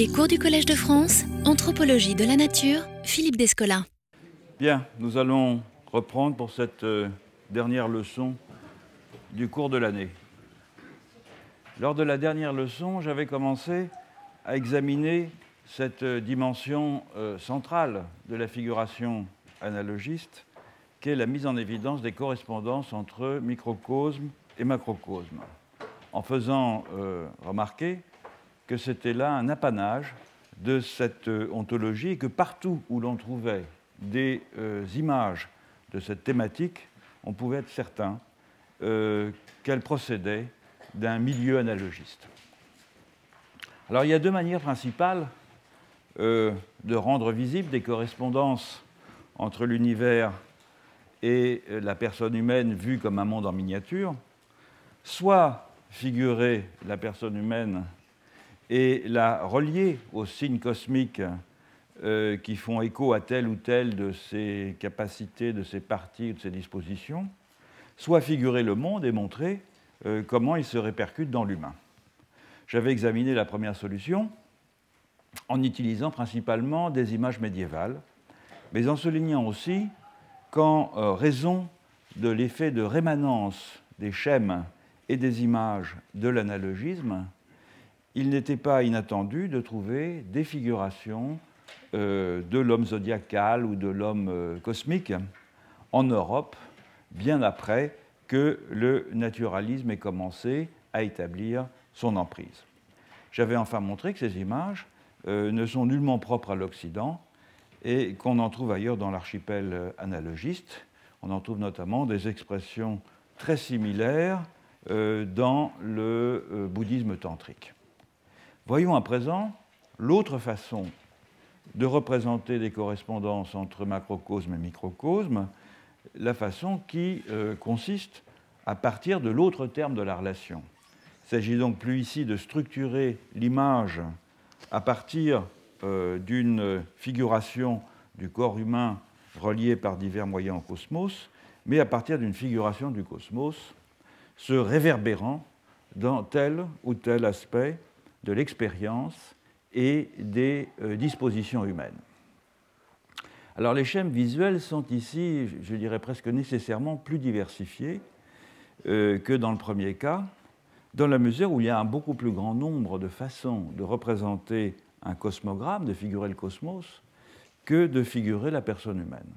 Les cours du Collège de France, Anthropologie de la Nature, Philippe Descola. Bien, nous allons reprendre pour cette euh, dernière leçon du cours de l'année. Lors de la dernière leçon, j'avais commencé à examiner cette euh, dimension euh, centrale de la figuration analogiste, qu'est la mise en évidence des correspondances entre microcosme et macrocosme, en faisant remarquer que c'était là un apanage de cette euh, ontologie et que partout où l'on trouvait des euh, images de cette thématique, on pouvait être certain euh, qu'elle procédait d'un milieu analogiste. Alors il y a deux manières principales de rendre visibles des correspondances entre l'univers et la personne humaine vue comme un monde en miniature, soit figurer la personne humaine et la relier aux signes cosmiques euh, qui font écho à telle ou telle de ses capacités, de ses parties, de ses dispositions, soit figurer le monde et montrer euh, comment il se répercute dans l'humain. J'avais examiné la première solution en utilisant principalement des images médiévales, mais en soulignant aussi qu'en euh, raison de l'effet de rémanence des schèmes et des images de l'analogisme, il n'était pas inattendu de trouver des figurations euh, de l'homme zodiacal ou de l'homme euh, cosmique en Europe, bien après que le naturalisme ait commencé à établir son emprise. J'avais enfin montré que ces images euh, ne sont nullement propres à l'Occident et qu'on en trouve ailleurs dans l'archipel analogiste. On en trouve notamment des expressions très similaires dans le bouddhisme tantrique. Voyons à présent l'autre façon de représenter des correspondances entre macrocosme et microcosme, la façon qui euh, consiste à partir de l'autre terme de la relation. Il s'agit donc plus ici de structurer l'image à partir euh, d'une figuration du corps humain relié par divers moyens au cosmos, mais à partir d'une figuration du cosmos se réverbérant dans tel ou tel aspect de l'expérience et des euh, dispositions humaines. Alors les schèmes visuels sont ici, je dirais presque nécessairement, plus diversifiés euh, que dans le premier cas, dans la mesure où il y a un beaucoup plus grand nombre de façons de représenter un cosmogramme, de figurer le cosmos, que de figurer la personne humaine.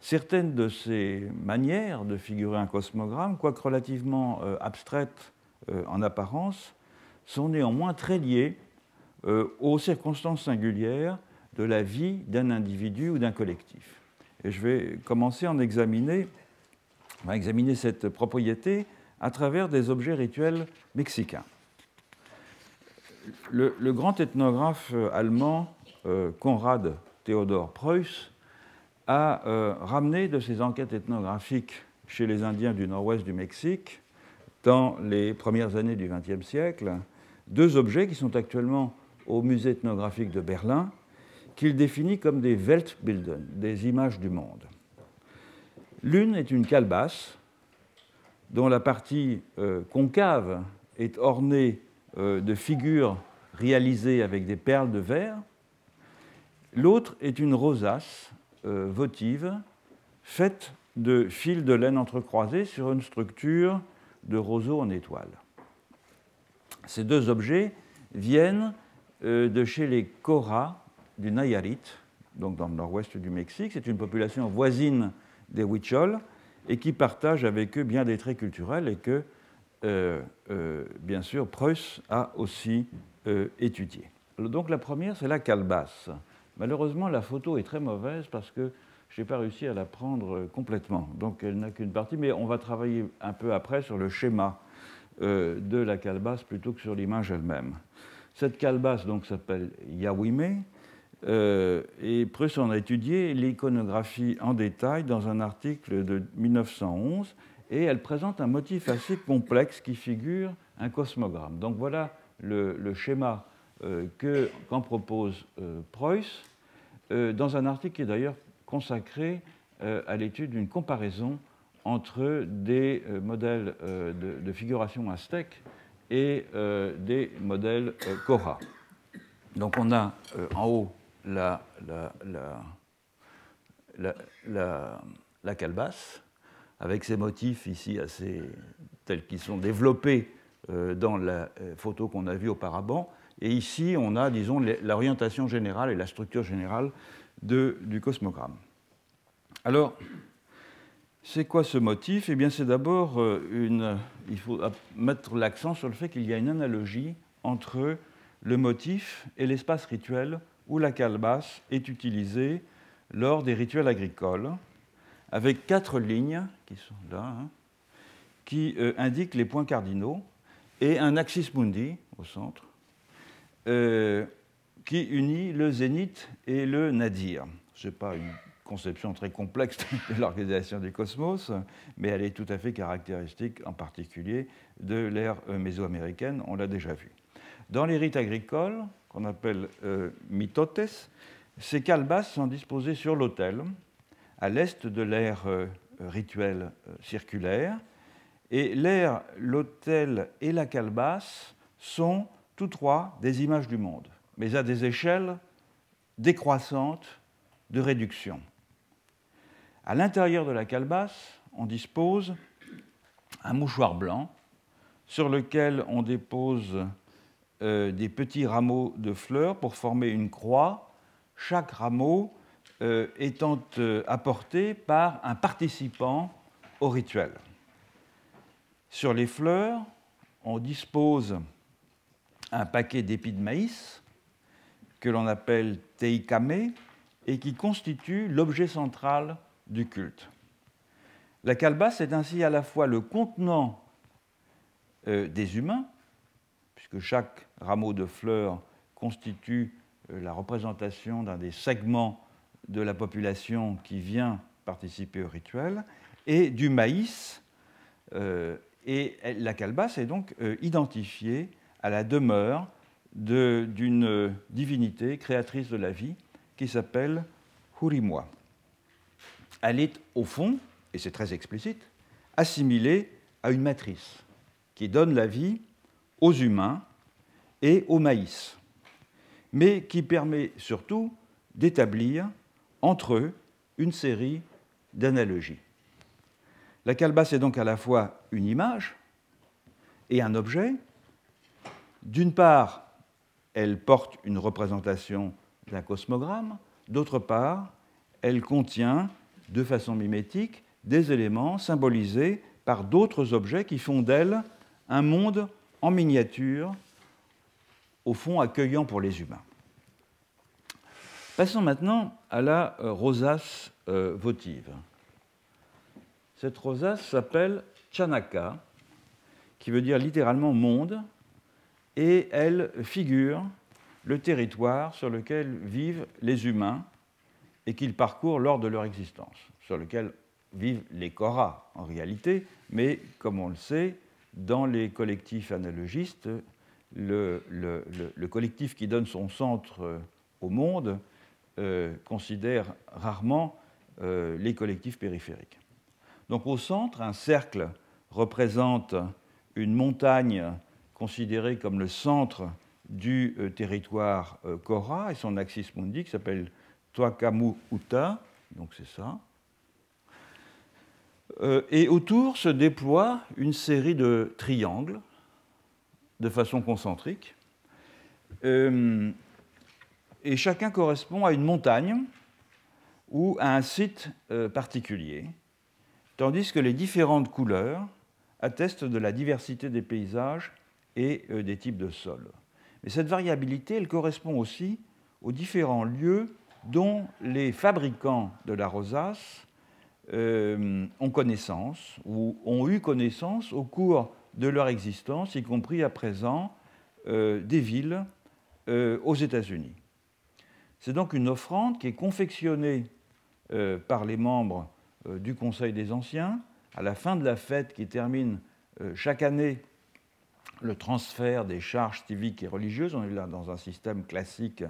Certaines de ces manières de figurer un cosmogramme, quoique relativement euh, abstraites en apparence, sont néanmoins très liés euh, aux circonstances singulières de la vie d'un individu ou d'un collectif. Et je vais commencer en examiner, à examiner cette propriété à travers des objets rituels mexicains. Le, grand ethnographe euh, allemand euh, Konrad Theodor Preuss a ramené de ses enquêtes ethnographiques chez les Indiens du nord-ouest du Mexique dans les premières années du XXe siècle deux objets qui sont actuellement au musée ethnographique de Berlin, qu'il définit comme des Weltbilden, des images du monde. L'une est une calebasse dont la partie euh, concave est ornée euh, de figures réalisées avec des perles de verre. L'autre est une rosace euh, votive faite de fils de laine entrecroisés sur une structure de roseau en étoile. Ces deux objets viennent euh, de chez les Cora du Nayarit, donc dans le nord-ouest du Mexique. C'est une population voisine des Huichol et qui partage avec eux bien des traits culturels et que, euh, euh, bien sûr, Preuss a aussi étudié. Donc la première, c'est la calebasse. Malheureusement, la photo est très mauvaise parce que je n'ai pas réussi à la prendre complètement. Donc elle n'a qu'une partie, mais on va travailler un peu après sur le schéma de la calebasse plutôt que sur l'image elle-même. Cette calebasse donc s'appelle Yawime euh, et en a étudié l'iconographie en détail dans un article de 1911 et elle présente un motif assez complexe qui figure un cosmogramme. Donc voilà le, schéma euh, qu'en propose Preuss dans un article qui est d'ailleurs consacré à l'étude d'une comparaison entre des euh, modèles euh, de, figuration aztèque et euh, des modèles Cora. Donc on a en haut la, la, calebasse, avec ces motifs ici assez tels qu'ils sont développés dans la photo qu'on a vue auparavant. Et ici, on a, disons, l'orientation générale et la structure générale du cosmogramme. Alors, c'est quoi ce motif? Eh bien, c'est d'abord euh, une. Il faut mettre l'accent sur le fait qu'il y a une analogie entre le motif et l'espace rituel où la calebasse est utilisée lors des rituels agricoles, avec quatre lignes qui sont là, hein, qui euh, indiquent les points cardinaux, et un axis mundi au centre, euh, qui unit le zénith et le nadir. Ce n'est pas conception très complexe de l'organisation du cosmos, mais elle est tout à fait caractéristique en particulier de l'ère euh, mésoaméricaine, on l'a déjà vu. Dans les rites agricoles, qu'on appelle euh, mitotes, ces calebasses sont disposées sur l'autel, à l'est de l'ère euh, rituelle circulaire, et l'air, l'autel et la calebasse sont tous trois des images du monde, mais à des échelles décroissantes de réduction. À l'intérieur de la calebasse, on dispose un mouchoir blanc sur lequel on dépose euh, des petits rameaux de fleurs pour former une croix, chaque rameau euh, étant euh, apporté par un participant au rituel. Sur les fleurs, on dispose un paquet d'épis de maïs que l'on appelle teikame et qui constitue l'objet central du culte. La calebasse est ainsi à la fois le contenant euh, des humains, puisque chaque rameau de fleurs constitue euh, la représentation d'un des segments de la population qui vient participer au rituel, et du maïs. Euh, et la calebasse est donc identifiée à la demeure d'une divinité créatrice de la vie qui s'appelle Hurimwa elle est au fond, et c'est très explicite, assimilée à une matrice qui donne la vie aux humains et au maïs, mais qui permet surtout d'établir entre eux une série d'analogies. La calebasse est donc à la fois une image et un objet. D'une part, elle porte une représentation d'un cosmogramme, d'autre part, elle contient de façon mimétique des éléments symbolisés par d'autres objets qui font d'elle un monde en miniature, au fond accueillant pour les humains. Passons maintenant à la euh, rosace euh, votive. Cette rosace s'appelle Chanaka, qui veut dire littéralement monde, et elle figure le territoire sur lequel vivent les humains et qu'ils parcourent lors de leur existence, sur lequel vivent les Koras en réalité, mais comme on le sait, dans les collectifs analogistes, le, collectif qui donne son centre euh, au monde euh, considère rarement euh, les collectifs périphériques. Donc au centre, un cercle représente une montagne considérée comme le centre du territoire Kora et son axis mundi qui s'appelle Toakamu Uta, donc c'est ça. Euh, et autour se déploie une série de triangles de façon concentrique. Euh, et chacun correspond à une montagne ou à un site euh, particulier, tandis que les différentes couleurs attestent de la diversité des paysages et des types de sols. Mais cette variabilité, elle correspond aussi aux différents lieux dont les fabricants de la rosace euh, ont connaissance ou ont eu connaissance au cours de leur existence, y compris à présent euh, des villes euh, aux États-Unis. C'est donc une offrande qui est confectionnée par les membres du Conseil des Anciens à la fin de la fête qui termine chaque année le transfert des charges civiques et religieuses. On est là dans un système classique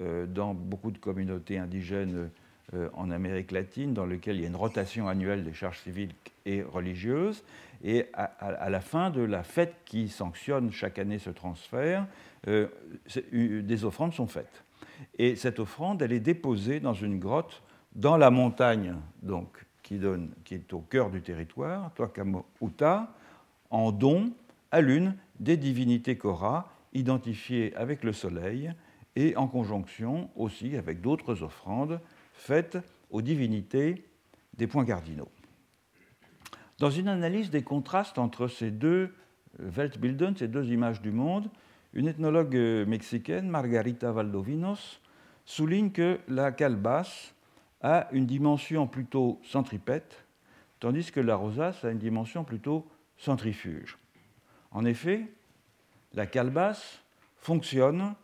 dans beaucoup de communautés indigènes euh, en Amérique latine, dans lequel il y a une rotation annuelle des charges civiles et religieuses. Et à, la fin de la fête qui sanctionne chaque année ce transfert, des offrandes sont faites. Et cette offrande, elle est déposée dans une grotte dans la montagne donc, qui, donne, qui est au cœur du territoire, Uta, en don à l'une des divinités Kora, identifiées avec le soleil et en conjonction aussi avec d'autres offrandes faites aux divinités des points cardinaux. Dans une analyse des contrastes entre ces deux Weltbilden, ces deux images du monde, une ethnologue mexicaine, Margarita Valdovinos, souligne que la calebasse a une dimension plutôt centripète, tandis que la rosace a une dimension plutôt centrifuge. En effet, la calebasse fonctionne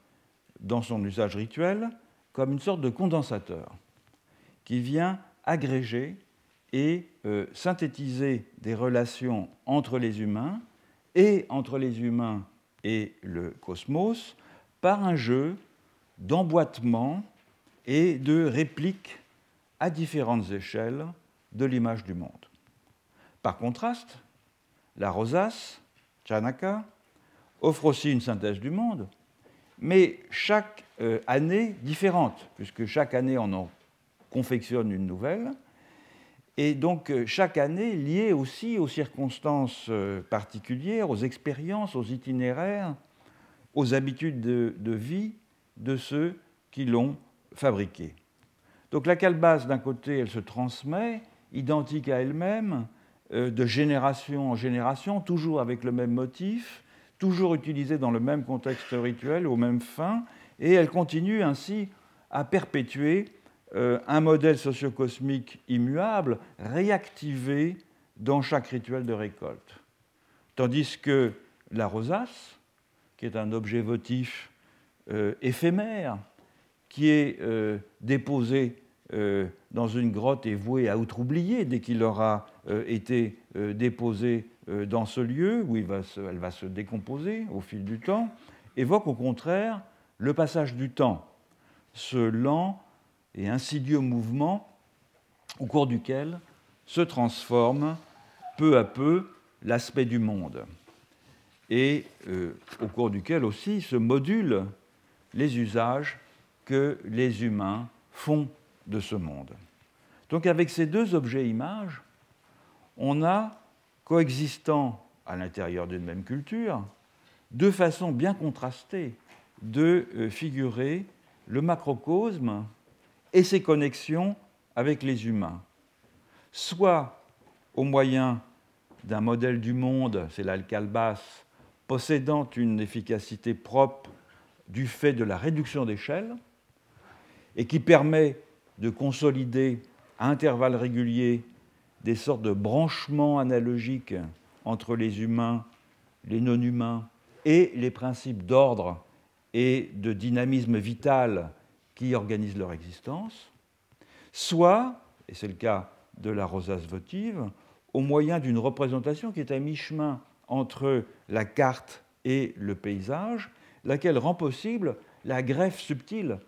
dans son usage rituel comme une sorte de condensateur qui vient agréger et euh, synthétiser des relations entre les humains et entre les humains et le cosmos par un jeu d'emboîtement et de réplique à différentes échelles de l'image du monde. Par contraste, la rosace, Chanaka, offre aussi une synthèse du monde, mais chaque euh, année différente, puisque chaque année on en confectionne une nouvelle, et donc euh, chaque année liée aussi aux circonstances euh, particulières, aux expériences, aux itinéraires, aux habitudes de, de vie de ceux qui l'ont fabriquée. Donc la calebasse, d'un côté, elle se transmet, identique à elle-même, de génération en génération, toujours avec le même motif, toujours utilisée dans le même contexte rituel, aux mêmes fins, et elle continue ainsi à perpétuer euh, un modèle sociocosmique immuable, réactivé dans chaque rituel de récolte. Tandis que la rosace, qui est un objet votif euh, éphémère, qui est euh, déposé dans une grotte et voué à oublier dès qu'il aura été déposé dans ce lieu où elle va se décomposer au fil du temps, évoque au contraire le passage du temps, ce lent et insidieux mouvement au cours duquel se transforme peu à peu l'aspect du monde et euh, au cours duquel aussi se modulent les usages que les humains font de ce monde. Donc avec ces deux objets-images, on a coexistant à l'intérieur d'une même culture, de façon bien contrastée de euh, figurer le macrocosme et ses connexions avec les humains, soit au moyen d'un modèle du monde, c'est l'alcalbas, possédant une efficacité propre du fait de la réduction d'échelle, et qui permet de consolider à intervalles réguliers des sortes de branchements analogiques entre les humains, les non-humains et les principes d'ordre et de dynamisme vital qui organisent leur existence, soit, et c'est le cas de la rosace votive, au moyen d'une représentation qui est à mi-chemin entre la carte et le paysage, laquelle rend possible la greffe subtile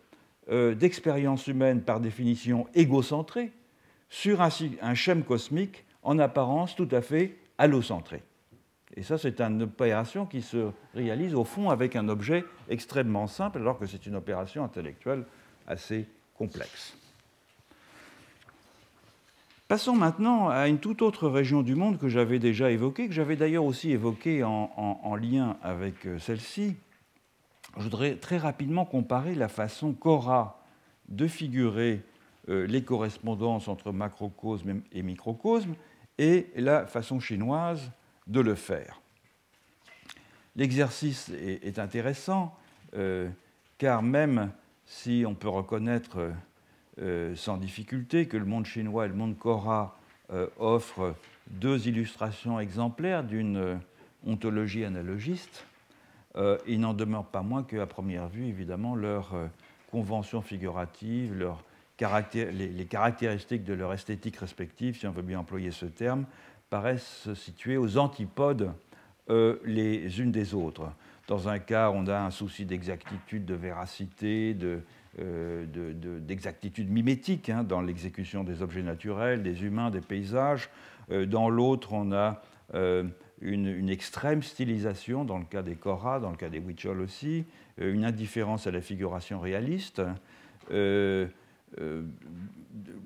euh, d'expériences humaines par définition égocentrées, sur un, schème cosmique en apparence tout à fait allocentré. Et ça, c'est une opération qui se réalise au fond avec un objet extrêmement simple, alors que c'est une opération intellectuelle assez complexe. Passons maintenant à une toute autre région du monde que j'avais déjà évoquée, que j'avais d'ailleurs aussi évoquée en, en, lien avec euh, celle-ci. Je voudrais très rapidement comparer la façon qu'aura de figurer les correspondances entre macrocosme et microcosme et la façon chinoise de le faire. L'exercice est, intéressant euh, car même si on peut reconnaître euh, sans difficulté que le monde chinois et le monde Kora offrent deux illustrations exemplaires d'une ontologie analogiste, il n'en demeure pas moins qu'à première vue, évidemment, leurs conventions figuratives, les, caractéristiques de leur esthétique respective, si on veut bien employer ce terme, paraissent se situer aux antipodes euh, les unes des autres. Dans un cas, on a un souci d'exactitude, de véracité, d'exactitude de, mimétique hein, dans l'exécution des objets naturels, des humains, des paysages. Euh, dans l'autre, on a euh, une, extrême stylisation dans le cas des Cora, dans le cas des Huichol aussi, euh, une indifférence à la figuration réaliste. Euh,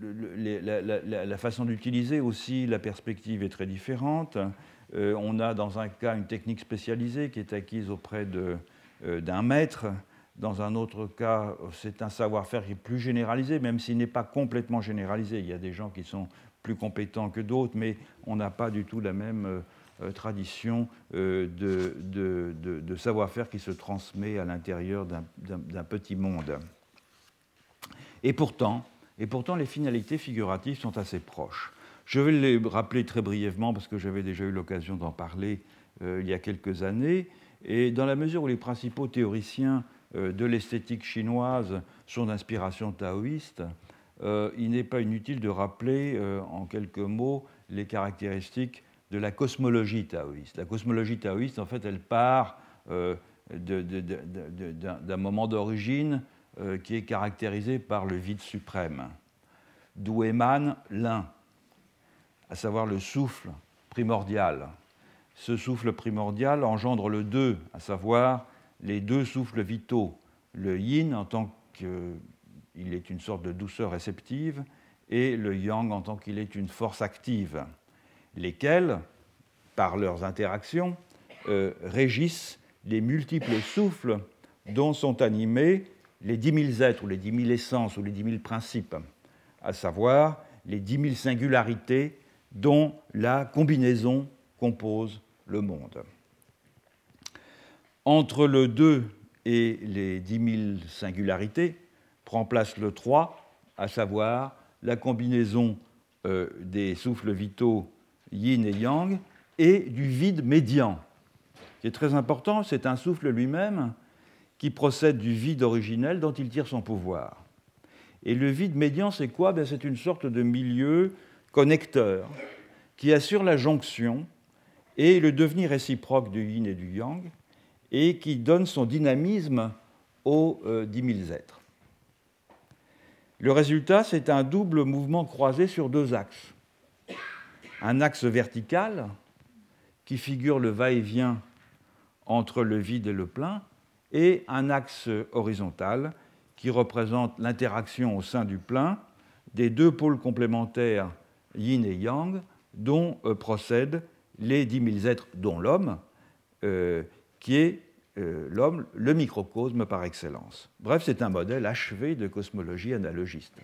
euh, la, façon d'utiliser aussi la perspective est très différente. on a dans un cas une technique spécialisée qui est acquise auprès d'un maître. Dans un autre cas, c'est un savoir-faire qui est plus généralisé, même s'il n'est pas complètement généralisé. Il y a des gens qui sont plus compétents que d'autres, mais on n'a pas du tout la même euh, tradition euh, de, savoir-faire qui se transmet à l'intérieur d'un petit monde. Et pourtant, et pourtant, les finalités figuratives sont assez proches. Je vais les rappeler très brièvement parce que j'avais déjà eu l'occasion d'en parler euh, il y a quelques années. Et dans la mesure où les principaux théoriciens de l'esthétique chinoise sont d'inspiration taoïste, il n'est pas inutile de rappeler en quelques mots les caractéristiques de la cosmologie taoïste. La cosmologie taoïste, en fait, elle part euh, d'un moment d'origine euh, qui est caractérisé par le vide suprême, d'où émane l'un, à savoir le souffle primordial. Ce souffle primordial engendre le deux, à savoir les deux souffles vitaux, le yin en tant qu'il est une sorte de douceur réceptive et le yang en tant qu'il est une force active lesquels, par leurs interactions, euh, régissent les multiples souffles dont sont animés les dix mille êtres ou les dix mille essences ou les dix mille principes, à savoir les dix mille singularités dont la combinaison compose le monde. Entre le 2 et les dix mille singularités prend place le 3, à savoir la combinaison euh, des souffles vitaux yin et yang, et du vide médian, qui est très important. C'est un souffle lui-même qui procède du vide originel dont il tire son pouvoir. Et le vide médian, c'est quoi? Ben, C'est une sorte de milieu connecteur qui assure la jonction et le devenir réciproque du yin et du yang, et qui donne son dynamisme aux euh, dix mille êtres. Le résultat, c'est un double mouvement croisé sur deux axes un axe vertical qui figure le va-et-vient entre le vide et le plein, et un axe horizontal qui représente l'interaction au sein du plein des deux pôles complémentaires yin et yang dont euh, procèdent les dix mille êtres, dont l'homme, euh, qui est euh, l'homme, le microcosme par excellence. Bref, c'est un modèle achevé de cosmologie analogiste,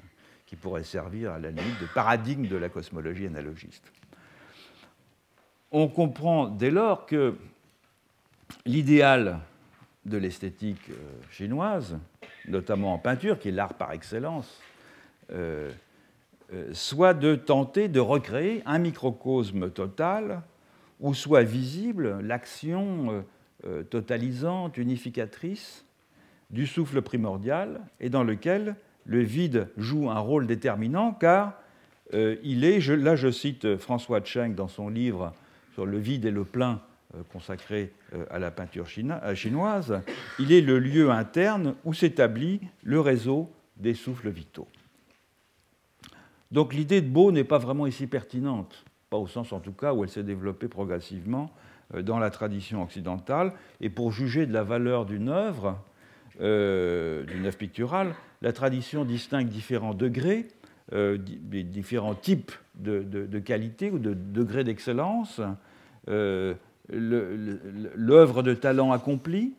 qui pourrait servir à la limite de paradigme de la cosmologie analogiste on comprend dès lors que l'idéal de l'esthétique euh, chinoise, notamment en peinture, qui est l'art par excellence, euh, euh, soit de tenter de recréer un microcosme total où soit visible l'action totalisante, unificatrice du souffle primordial et dans lequel le vide joue un rôle déterminant car il est, là je cite François Cheng dans son livre sur le vide et le plein consacré euh, à la peinture euh, chinoise, il est le lieu interne où s'établit le réseau des souffles vitaux. Donc l'idée de beau n'est pas vraiment ici pertinente, pas au sens en tout cas où elle s'est développée progressivement dans la tradition occidentale. Et pour juger de la valeur d'une œuvre, d'une œuvre picturale, la tradition distingue différents degrés, différents types de, qualité ou de degrés d'excellence. Euh, l'œuvre de talent accompli,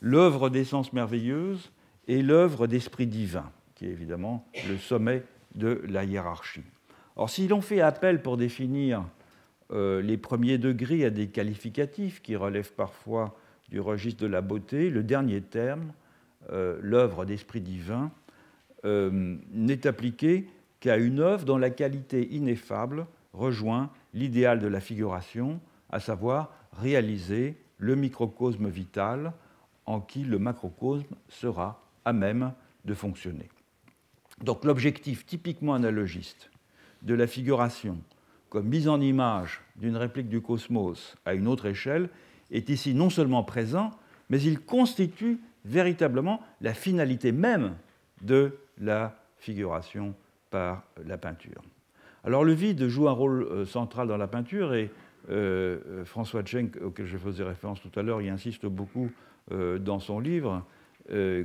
l'œuvre d'essence merveilleuse et l'œuvre d'esprit divin, qui est évidemment le sommet de la hiérarchie. Or, si l'on fait appel pour définir euh, les premiers degrés à des qualificatifs qui relèvent parfois du registre de la beauté, le dernier terme, euh, l'œuvre d'esprit divin, n'est appliqué qu'à une œuvre dont la qualité ineffable rejoint l'idéal de la figuration, à savoir réaliser le microcosme vital en qui le macrocosme sera à même de fonctionner. Donc l'objectif typiquement analogiste de la figuration comme mise en image d'une réplique du cosmos à une autre échelle est ici non seulement présent, mais il constitue véritablement la finalité même de la figuration par la peinture. Alors le vide joue un rôle euh, central dans la peinture et François Cheng, auquel je faisais référence tout à l'heure, y insiste beaucoup dans son livre,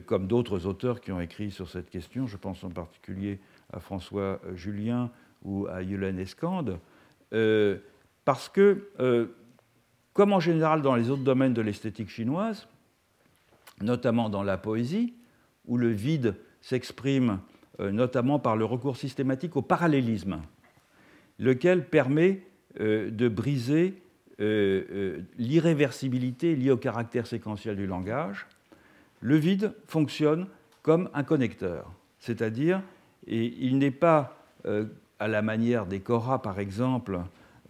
comme d'autres auteurs qui ont écrit sur cette question. Je pense en particulier à François Julien ou à Yulaine Escande, parce que, comme en général dans les autres domaines de l'esthétique chinoise, notamment dans la poésie, où le vide s'exprime euh, notamment par le recours systématique au parallélisme, lequel permet euh, de briser euh, l'irréversibilité liée au caractère séquentiel du langage. Le vide fonctionne comme un connecteur, c'est-à-dire il n'est pas à la manière des Cora par exemple,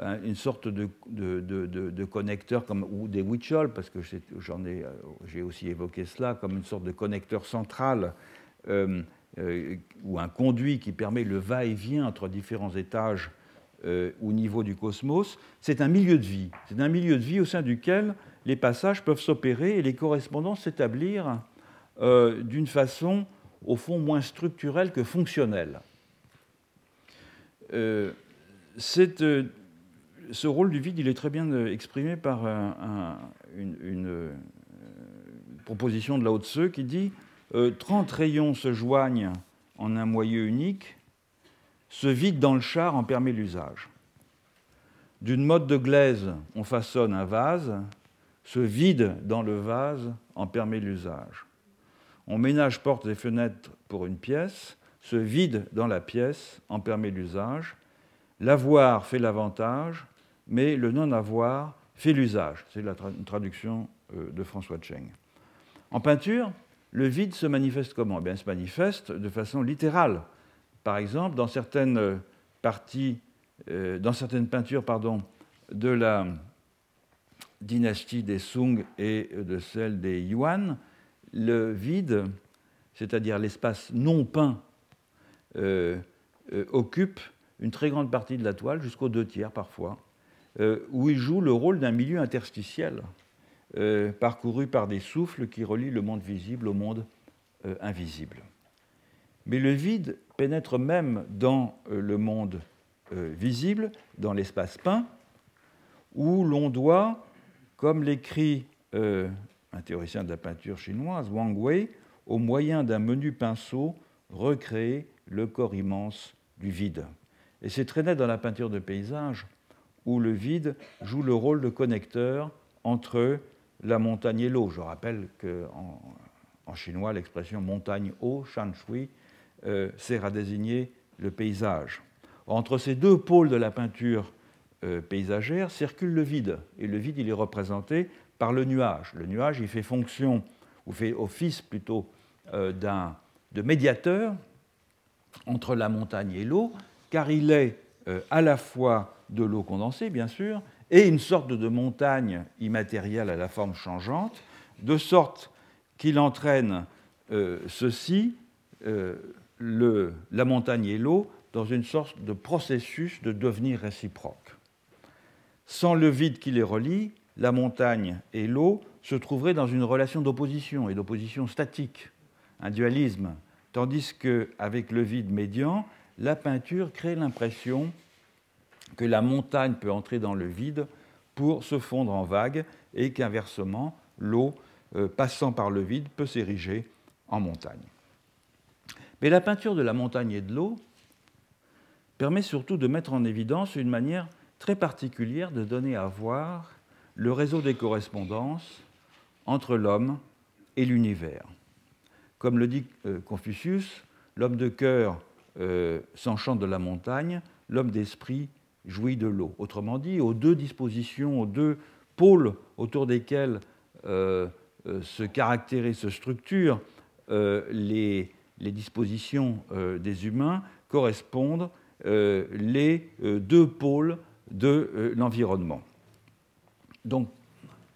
Hein, une sorte de, connecteur comme, ou des Witchell, parce que j'en ai, euh, j'ai aussi évoqué cela, comme une sorte de connecteur central euh, euh, ou un conduit qui permet le va-et-vient entre différents étages au niveau du cosmos. C'est un milieu de vie. C'est un milieu de vie au sein duquel les passages peuvent s'opérer et les correspondances s'établir d'une façon, au fond, moins structurelle que fonctionnelle. c'est ce rôle du vide, il est très bien euh, exprimé par une, euh, proposition de Lao Tse qui dit 30 euh, rayons se joignent en un moyeu unique, ce vide dans le char en permet l'usage. D'une mode de glaise, on façonne un vase, ce vide dans le vase en permet l'usage. On ménage portes et fenêtres pour une pièce, ce vide dans la pièce en permet l'usage. L'avoir fait l'avantage, mais le non-avoir fait l'usage. C'est la traduction euh, de François Cheng. En peinture, le vide se manifeste comment? Eh Il se manifeste de façon littérale. Par exemple, dans certaines euh, parties, euh, dans certaines peintures pardon, de la dynastie des Sung et de celle des Yuan, le vide, c'est-à-dire l'espace non peint, occupe une très grande partie de la toile, jusqu'aux deux tiers parfois. Euh, où il joue le rôle d'un milieu interstitiel, euh, parcouru par des souffles qui relient le monde visible au monde euh, invisible. Mais le vide pénètre même dans le monde visible, dans l'espace peint, où l'on doit, comme l'écrit un théoricien de la peinture chinoise, Wang Wei, au moyen d'un menu pinceau, recréer le corps immense du vide. Et c'est très net dans la peinture de paysage où le vide joue le rôle de connecteur entre la montagne et l'eau. Je rappelle qu'en en, chinois, l'expression montagne-eau, shan shui, euh, sert à désigner le paysage. Entre ces deux pôles de la peinture euh, paysagère circule le vide, et le vide, il est représenté par le nuage. Le nuage, il fait fonction, ou fait office plutôt, euh, de médiateur entre la montagne et l'eau, car il est à la fois de l'eau condensée, bien sûr, et une sorte de montagne immatérielle à la forme changeante, de sorte qu'il entraîne euh, ceci, euh, la montagne et l'eau, dans une sorte de processus de devenir réciproque. Sans le vide qui les relie, la montagne et l'eau se trouveraient dans une relation d'opposition et d'opposition statique, un dualisme, tandis qu'avec le vide médian, la peinture crée l'impression que la montagne peut entrer dans le vide pour se fondre en vagues et qu'inversement, l'eau euh, passant par le vide peut s'ériger en montagne. Mais la peinture de la montagne et de l'eau permet surtout de mettre en évidence une manière très particulière de donner à voir le réseau des correspondances entre l'homme et l'univers. Comme le dit euh, Confucius, l'homme de cœur euh, s'enchante de la montagne, l'homme d'esprit jouit de l'eau. Autrement dit, aux deux dispositions, aux deux pôles autour desquels euh, euh, se caractérisent, se structurent les, dispositions des humains, correspondent les deux pôles de l'environnement. Donc,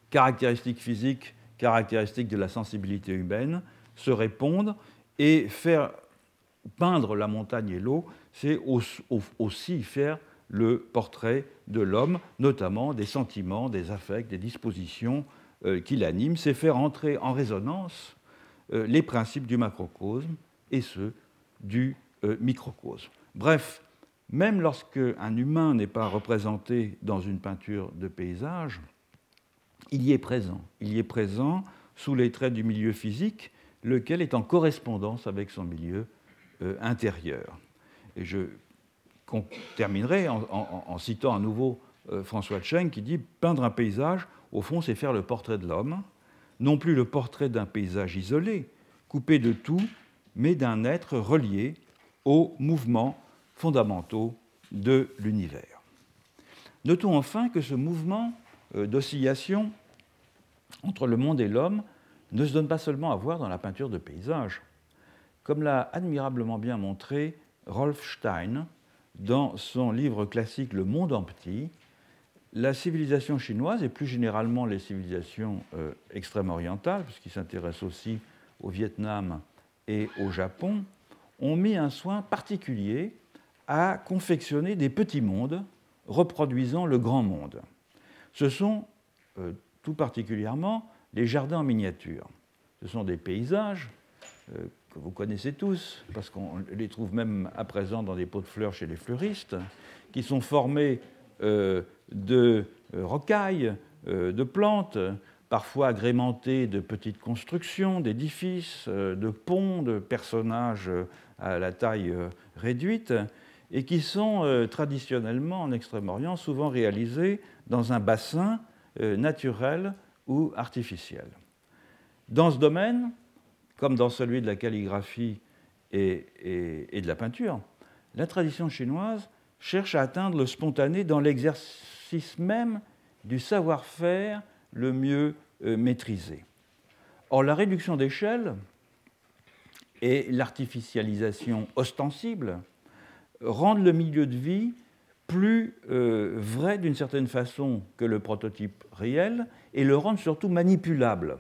caractéristiques physiques, caractéristiques de la sensibilité humaine se répondent et faire peindre la montagne et l'eau, c'est aussi faire le portrait de l'homme, notamment des sentiments, des affects, des dispositions euh, qui l'animent, c'est faire entrer en résonance euh, les principes du macrocosme et ceux du euh, microcosme. Bref, même lorsque un humain n'est pas représenté dans une peinture de paysage, il y est présent. Il y est présent sous les traits du milieu physique, lequel est en correspondance avec son milieu euh, intérieur. Et je terminerai en, citant à nouveau euh, François Cheng qui dit Peindre un paysage, au fond, c'est faire le portrait de l'homme, non plus le portrait d'un paysage isolé, coupé de tout, mais d'un être relié aux mouvements fondamentaux de l'univers. Notons enfin que ce mouvement euh, d'oscillation entre le monde et l'homme ne se donne pas seulement à voir dans la peinture de paysage. Comme l'a admirablement bien montré Rolf Stein dans son livre classique Le monde en petit, la civilisation chinoise et plus généralement les civilisations euh, extrême-orientales, puisqu'il s'intéresse aussi au Vietnam et au Japon, ont mis un soin particulier à confectionner des petits mondes reproduisant le grand monde. Ce sont euh, tout particulièrement les jardins en miniature. Ce sont des paysages euh, que vous connaissez tous, parce qu'on les trouve même à présent dans des pots de fleurs chez les fleuristes, qui sont formés euh, de rocailles, de plantes, parfois agrémentés de petites constructions, d'édifices, de ponts, de personnages à la taille réduite, et qui sont euh, traditionnellement en Extrême-Orient souvent réalisés dans un bassin euh, naturel ou artificiel. Dans ce domaine, comme dans celui de la calligraphie et de la peinture, la tradition chinoise cherche à atteindre le spontané dans l'exercice même du savoir-faire le mieux euh, maîtrisé. Or, la réduction d'échelle et l'artificialisation ostensible rendent le milieu de vie plus euh, vrai d'une certaine façon que le prototype réel et le rendent surtout manipulable.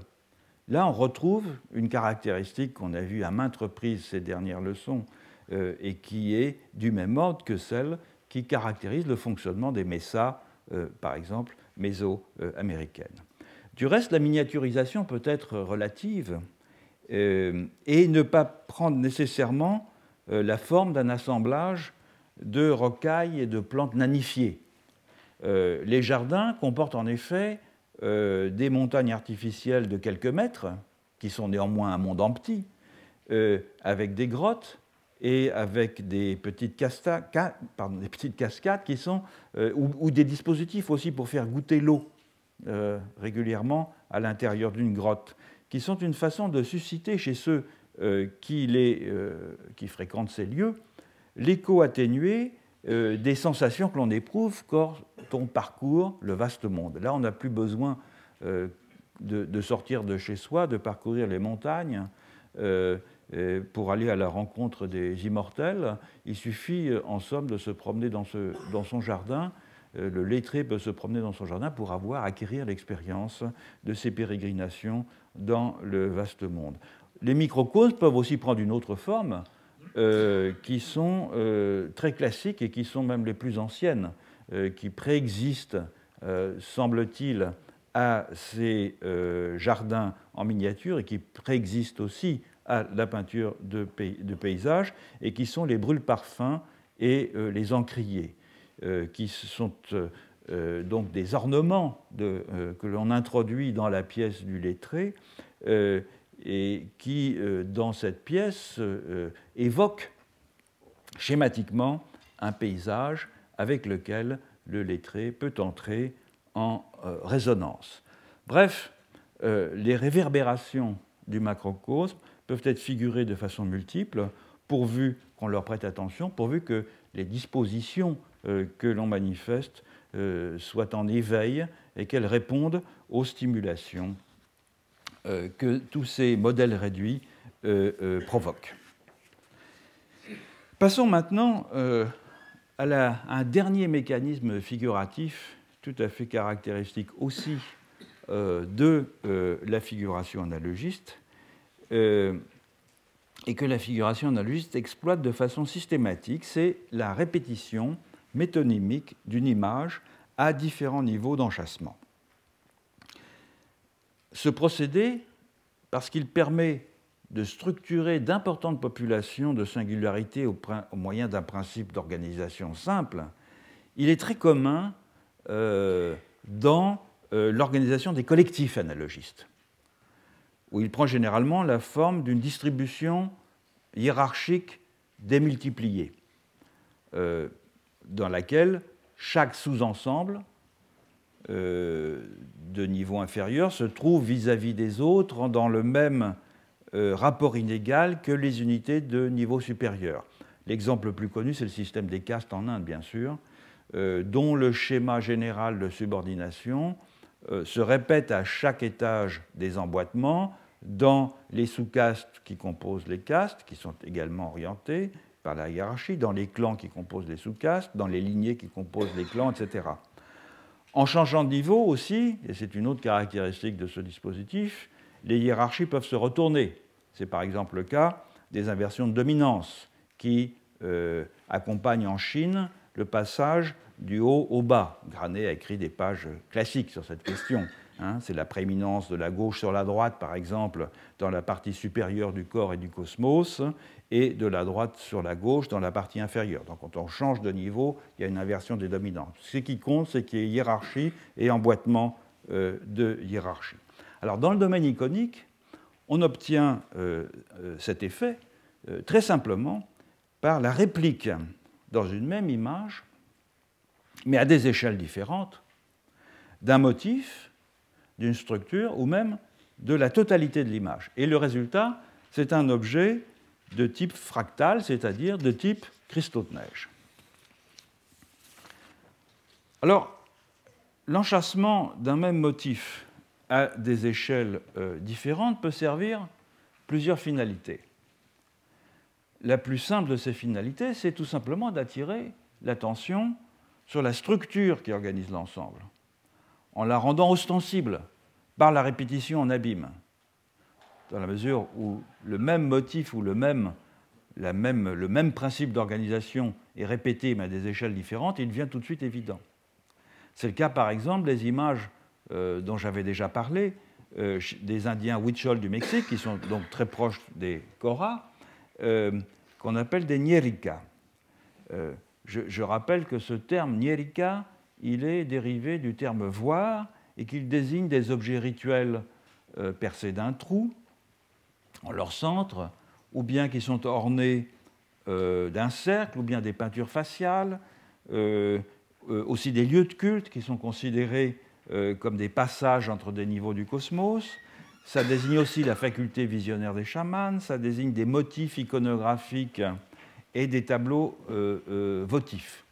Là, on retrouve une caractéristique qu'on a vue à maintes reprises ces dernières leçons euh, et qui est du même ordre que celle qui caractérise le fonctionnement des messas, euh, par exemple, méso-américaines. Du reste, la miniaturisation peut être relative et ne pas prendre nécessairement euh, la forme d'un assemblage de rocailles et de plantes nanifiées. Euh, les jardins comportent en effet euh, des montagnes artificielles de quelques mètres, qui sont néanmoins un monde en petit, avec des grottes et avec des petites, des petites cascades qui sont, ou, ou, des dispositifs aussi pour faire goûter l'eau régulièrement à l'intérieur d'une grotte, qui sont une façon de susciter chez ceux euh, qui, euh, qui, fréquentent ces lieux, l'écho atténué euh, des sensations que l'on éprouve quand on parcourt le vaste monde. Là, on n'a plus besoin de, sortir de chez soi, de parcourir les montagnes pour aller à la rencontre des immortels. Il suffit, en somme, de se promener dans, son jardin. Le lettré peut se promener dans son jardin pour avoir, acquérir l'expérience de ces pérégrinations dans le vaste monde les microcosmes peuvent aussi prendre une autre forme, euh, qui sont euh, très classiques et qui sont même les plus anciennes, euh, qui préexistent, semble-t-il, à ces jardins en miniature et qui préexistent aussi à la peinture de, paysage et qui sont les brûle-parfums et les encriers, qui sont donc des ornements que l'on introduit dans la pièce du lettré et qui, euh, dans cette pièce, euh, évoque schématiquement un paysage avec lequel le lettré peut entrer en euh, résonance. Bref, les réverbérations du macrocosme peuvent être figurées de façon multiple, pourvu qu'on leur prête attention, pourvu que les dispositions que l'on manifeste soient en éveil et qu'elles répondent aux stimulations euh, que tous ces modèles réduits euh, euh, provoquent. Passons maintenant à, un dernier mécanisme figuratif tout à fait caractéristique aussi de la figuration analogiste et que la figuration analogiste exploite de façon systématique, c'est la répétition métonymique d'une image à différents niveaux d'enchâssement. Ce procédé, parce qu'il permet de structurer d'importantes populations de singularité au, moyen d'un principe d'organisation simple, il est très commun euh, dans euh, l'organisation des collectifs analogistes, où il prend généralement la forme d'une distribution hiérarchique démultipliée, euh, dans laquelle chaque sous-ensemble de niveau inférieur se trouve vis-à-vis des autres dans le même rapport inégal que les unités de niveau supérieur. L'exemple le plus connu, c'est le système des castes en Inde, bien sûr, euh, dont le schéma général de subordination euh, se répète à chaque étage des emboîtements dans les sous-castes qui composent les castes, qui sont également orientés par la hiérarchie, dans les clans qui composent les sous-castes, dans les lignées qui composent les clans, etc. En changeant de niveau aussi, et c'est une autre caractéristique de ce dispositif, les hiérarchies peuvent se retourner. C'est par exemple le cas des inversions de dominance qui euh, accompagnent en Chine le passage du haut au bas. Granet a écrit des pages classiques sur cette question. Hein. c'est la prééminence de la gauche sur la droite, par exemple, dans la partie supérieure du corps et du cosmos, et de la droite sur la gauche dans la partie inférieure. Donc quand on change de niveau, il y a une inversion des dominantes. Ce qui compte, c'est qu'il y ait hiérarchie et emboîtement euh, de hiérarchie. Alors dans le domaine iconique, on obtient euh, euh, cet effet très simplement par la réplique dans une même image mais à des échelles différentes, d'un motif, d'une structure ou même de la totalité de l'image. Et le résultat, c'est un objet de type fractal, c'est-à-dire de type cristaux de neige. Alors, l'enchâssement d'un même motif à des échelles euh, différentes peut servir plusieurs finalités. La plus simple de ces finalités, c'est tout simplement d'attirer l'attention sur la structure qui organise l'ensemble, en la rendant ostensible par la répétition en abîme, dans la mesure où le même motif ou le même, le même principe d'organisation est répété mais à des échelles différentes, il devient tout de suite évident. C'est le cas par exemple des images euh, dont j'avais déjà parlé, euh, des Indiens Huichol du Mexique, qui sont donc très proches des Koras, euh, qu'on appelle des Nyerika. Je, rappelle que ce terme Nyerika, il est dérivé du terme voir et qu'il désigne des objets rituels euh, percés d'un trou en leur centre, ou bien qui sont ornés euh, d'un cercle, ou bien des peintures faciales, euh, aussi des lieux de culte qui sont considérés comme des passages entre des niveaux du cosmos. Ça désigne aussi la faculté visionnaire des chamans, ça désigne des motifs iconographiques et des tableaux votifs.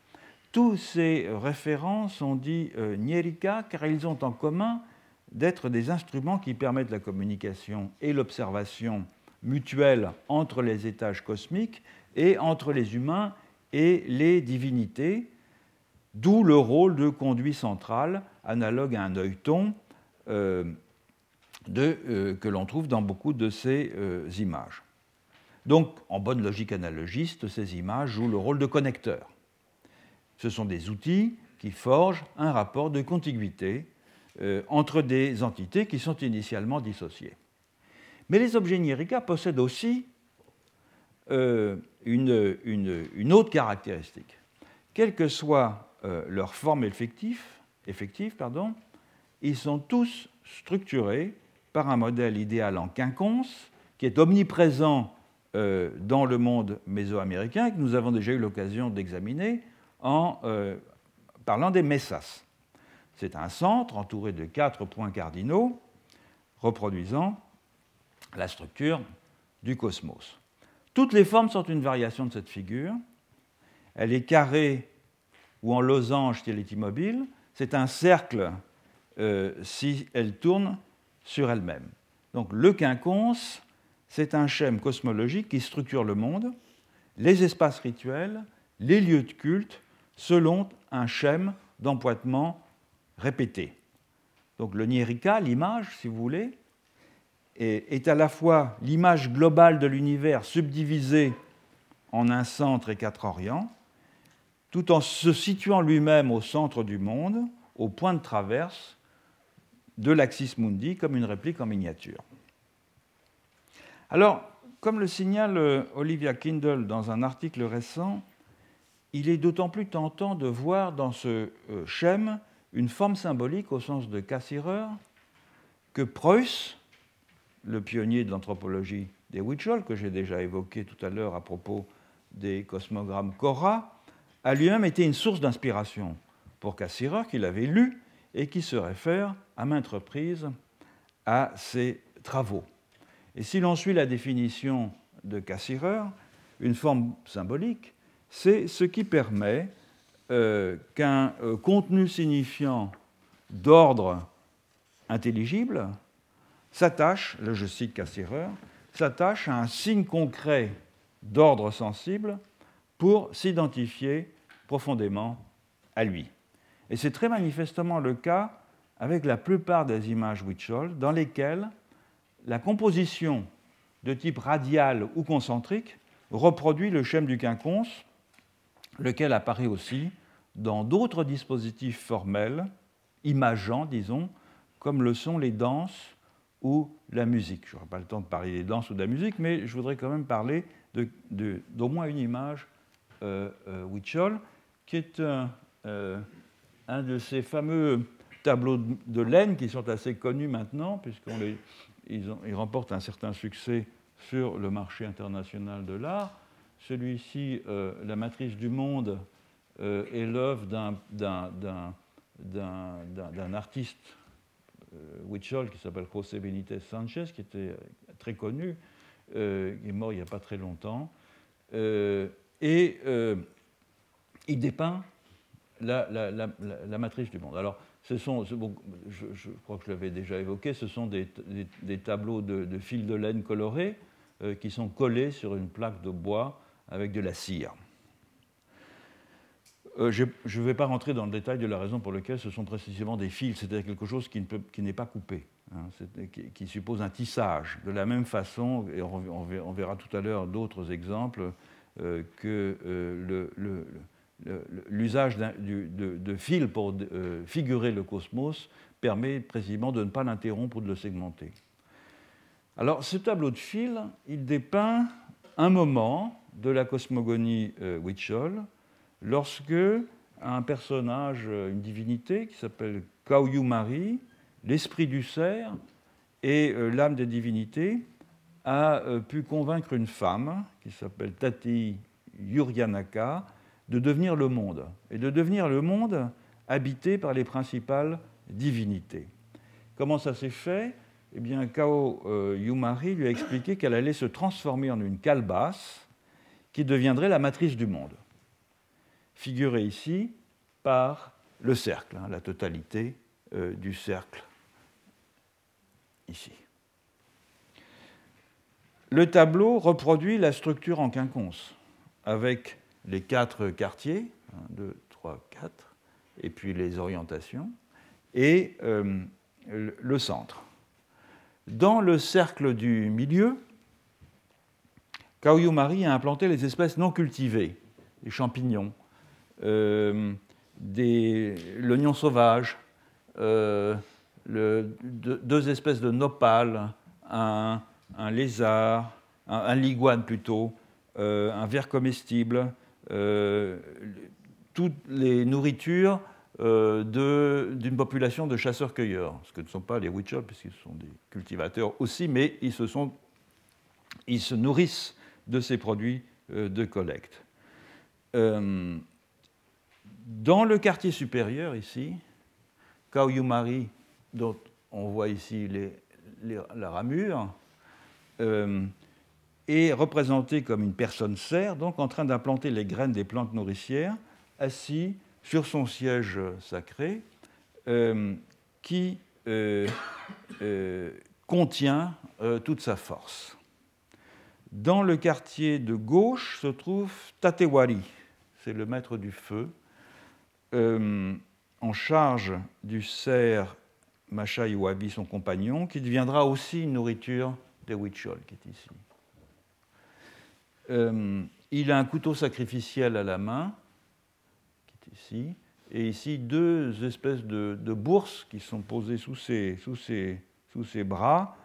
Tous ces référents sont dits euh, Nyerika car ils ont en commun d'être des instruments qui permettent la communication et l'observation mutuelle entre les étages cosmiques et entre les humains et les divinités, d'où le rôle de conduit central, analogue à un œilleton, que l'on trouve dans beaucoup de ces images. Donc, en bonne logique analogiste, ces images jouent le rôle de connecteur. Ce sont des outils qui forgent un rapport de contiguïté euh, entre des entités qui sont initialement dissociées. Mais les objets Nyerika possèdent aussi euh, une, autre caractéristique. Quelle que soit euh, leur forme effective, ils sont tous structurés par un modèle idéal en quinconce qui est omniprésent dans le monde mésoaméricain que nous avons déjà eu l'occasion d'examiner en euh, parlant des messas. C'est un centre entouré de quatre points cardinaux reproduisant la structure du cosmos. Toutes les formes sont une variation de cette figure. Elle est carrée ou en losange si elle est immobile. C'est un cercle euh, si elle tourne sur elle-même. Donc le quinconce c'est un schème cosmologique qui structure le monde, les espaces rituels, les lieux de culte, selon un schème d'empoitement répété. Donc le Nyerika, l'image, si vous voulez, est, à la fois l'image globale de l'univers subdivisée en un centre et quatre orients, tout en se situant lui-même au centre du monde, au point de traverse de l'Axis Mundi, comme une réplique en miniature. Alors, comme le signale euh, Olivia Kindle dans un article récent, il est d'autant plus tentant de voir dans ce euh, schème une forme symbolique au sens de Cassirer que Preuss, le pionnier de l'anthropologie des Huichol, que j'ai déjà évoqué tout à l'heure à propos des cosmogrammes Cora, a lui-même été une source d'inspiration pour Cassirer, qu'il avait lu et qui se réfère à maintes reprises à ses travaux. Et si l'on suit la définition de Cassirer, une forme symbolique, c'est ce qui permet euh, qu'un euh, contenu signifiant d'ordre intelligible s'attache, là je cite Cassirer, s'attache à un signe concret d'ordre sensible pour s'identifier profondément à lui. Et c'est très manifestement le cas avec la plupart des images Huichol dans lesquelles la composition de type radial ou concentrique reproduit le schème du quinconce, lequel apparaît aussi dans d'autres dispositifs formels, imageants, disons, comme le sont les danses ou la musique. Je n'aurai pas le temps de parler des danses ou de la musique, mais je voudrais quand même parler d'au moins une image euh, euh qui est euh, un, de ces fameux tableaux de, laine qui sont assez connus maintenant, puisqu'ils ils remportent un certain succès sur le marché international de l'art. Celui-ci, euh, La matrice du monde, est l'œuvre d'un artiste Huichol qui s'appelle José Benítez Sanchez, qui était très connu, euh, il est mort il n'y a pas très longtemps, euh, et euh, il dépeint la, matrice du monde. Alors, ce sont, je, crois que je l'avais déjà évoqué, ce sont des, tableaux de, de, fils de laine colorés qui sont collés sur une plaque de bois avec de la cire. je ne vais pas rentrer dans le détail de la raison pour laquelle ce sont précisément des fils, c'est-à-dire quelque chose qui n'est pas coupé. Hein, qui, suppose un tissage. De la même façon, et on, verra tout à l'heure d'autres exemples, euh, que euh, l'usage de, de, fil pour euh, figurer le cosmos permet précisément de ne pas l'interrompre ou de le segmenter. Alors, ce tableau de fil, il dépeint un moment de la cosmogonie Huichol, lorsque un personnage, une divinité qui s'appelle Kaoyu l'esprit du cerf et euh, l'âme des divinités, a euh, pu convaincre une femme qui s'appelle Tati Yuryanaka de devenir le monde, et de devenir le monde habité par les principales divinités. Comment ça s'est fait? Eh bien, Kao euh, Yumari lui a expliqué qu'elle allait se transformer en une calebasse qui deviendrait la matrice du monde, figurée ici par le cercle, hein, la totalité du cercle ici. Le tableau reproduit la structure en quinconce, avec les quatre quartiers, 1, 2, 3, 4, et puis les orientations, et euh, le centre. Dans le cercle du milieu, Kaoyu-Mari a implanté les espèces non cultivées, les champignons, euh, l'oignon sauvage, euh, deux espèces de nopales, un, lézard, un, liguane plutôt, euh, un ver comestible, euh, toutes les nourritures d'une population de chasseurs-cueilleurs, ce que ne sont pas les Huichol, puisqu'ils sont des cultivateurs aussi, mais ils se nourrissent de ces produits de collecte. dans le quartier supérieur, ici, Kaoyumari dont on voit ici la ramure, euh, est représenté comme une personne serre, donc en train d'implanter les graines des plantes nourricières, assis sur son siège sacré, euh, qui euh, contient toute sa force. Dans le quartier de gauche se trouve Tatewari, c'est le maître du feu, en charge du cerf Macha Iwabi, son compagnon, qui deviendra aussi une nourriture des Huichol, qui est ici. Euh, il a un couteau sacrificiel à la main, qui est ici, et ici deux espèces de, bourses qui sont posées sous ses, sous sous ses bras,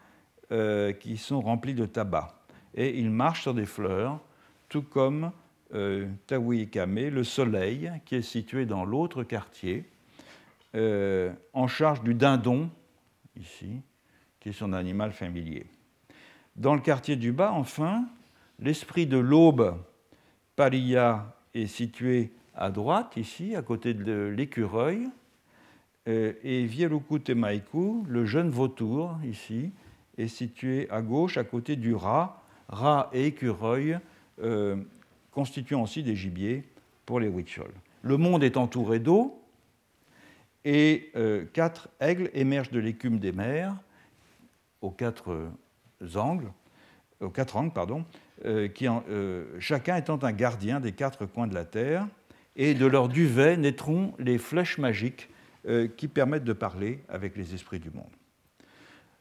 euh, qui sont remplies de tabac. Et il marche sur des fleurs, tout comme euh, le soleil, qui est situé dans l'autre quartier, euh, en charge du dindon, ici, qui est son animal familier. Dans le quartier du bas, enfin, l'esprit de l'aube, Paria, est situé à droite, ici, à côté de l'écureuil, euh, et Vieluku Temaiku, le jeune vautour, ici, est situé à gauche, à côté du rat. Rat et écureuil euh, constituant aussi des gibiers pour les huichols. Le monde est entouré d'eau, et euh, quatre aigles émergent de l'écume des mers aux quatre angles, aux quatre angles, pardon, qui chacun étant un gardien des quatre coins de la terre, et de leur duvet naîtront les flèches magiques euh, qui permettent de parler avec les esprits du monde.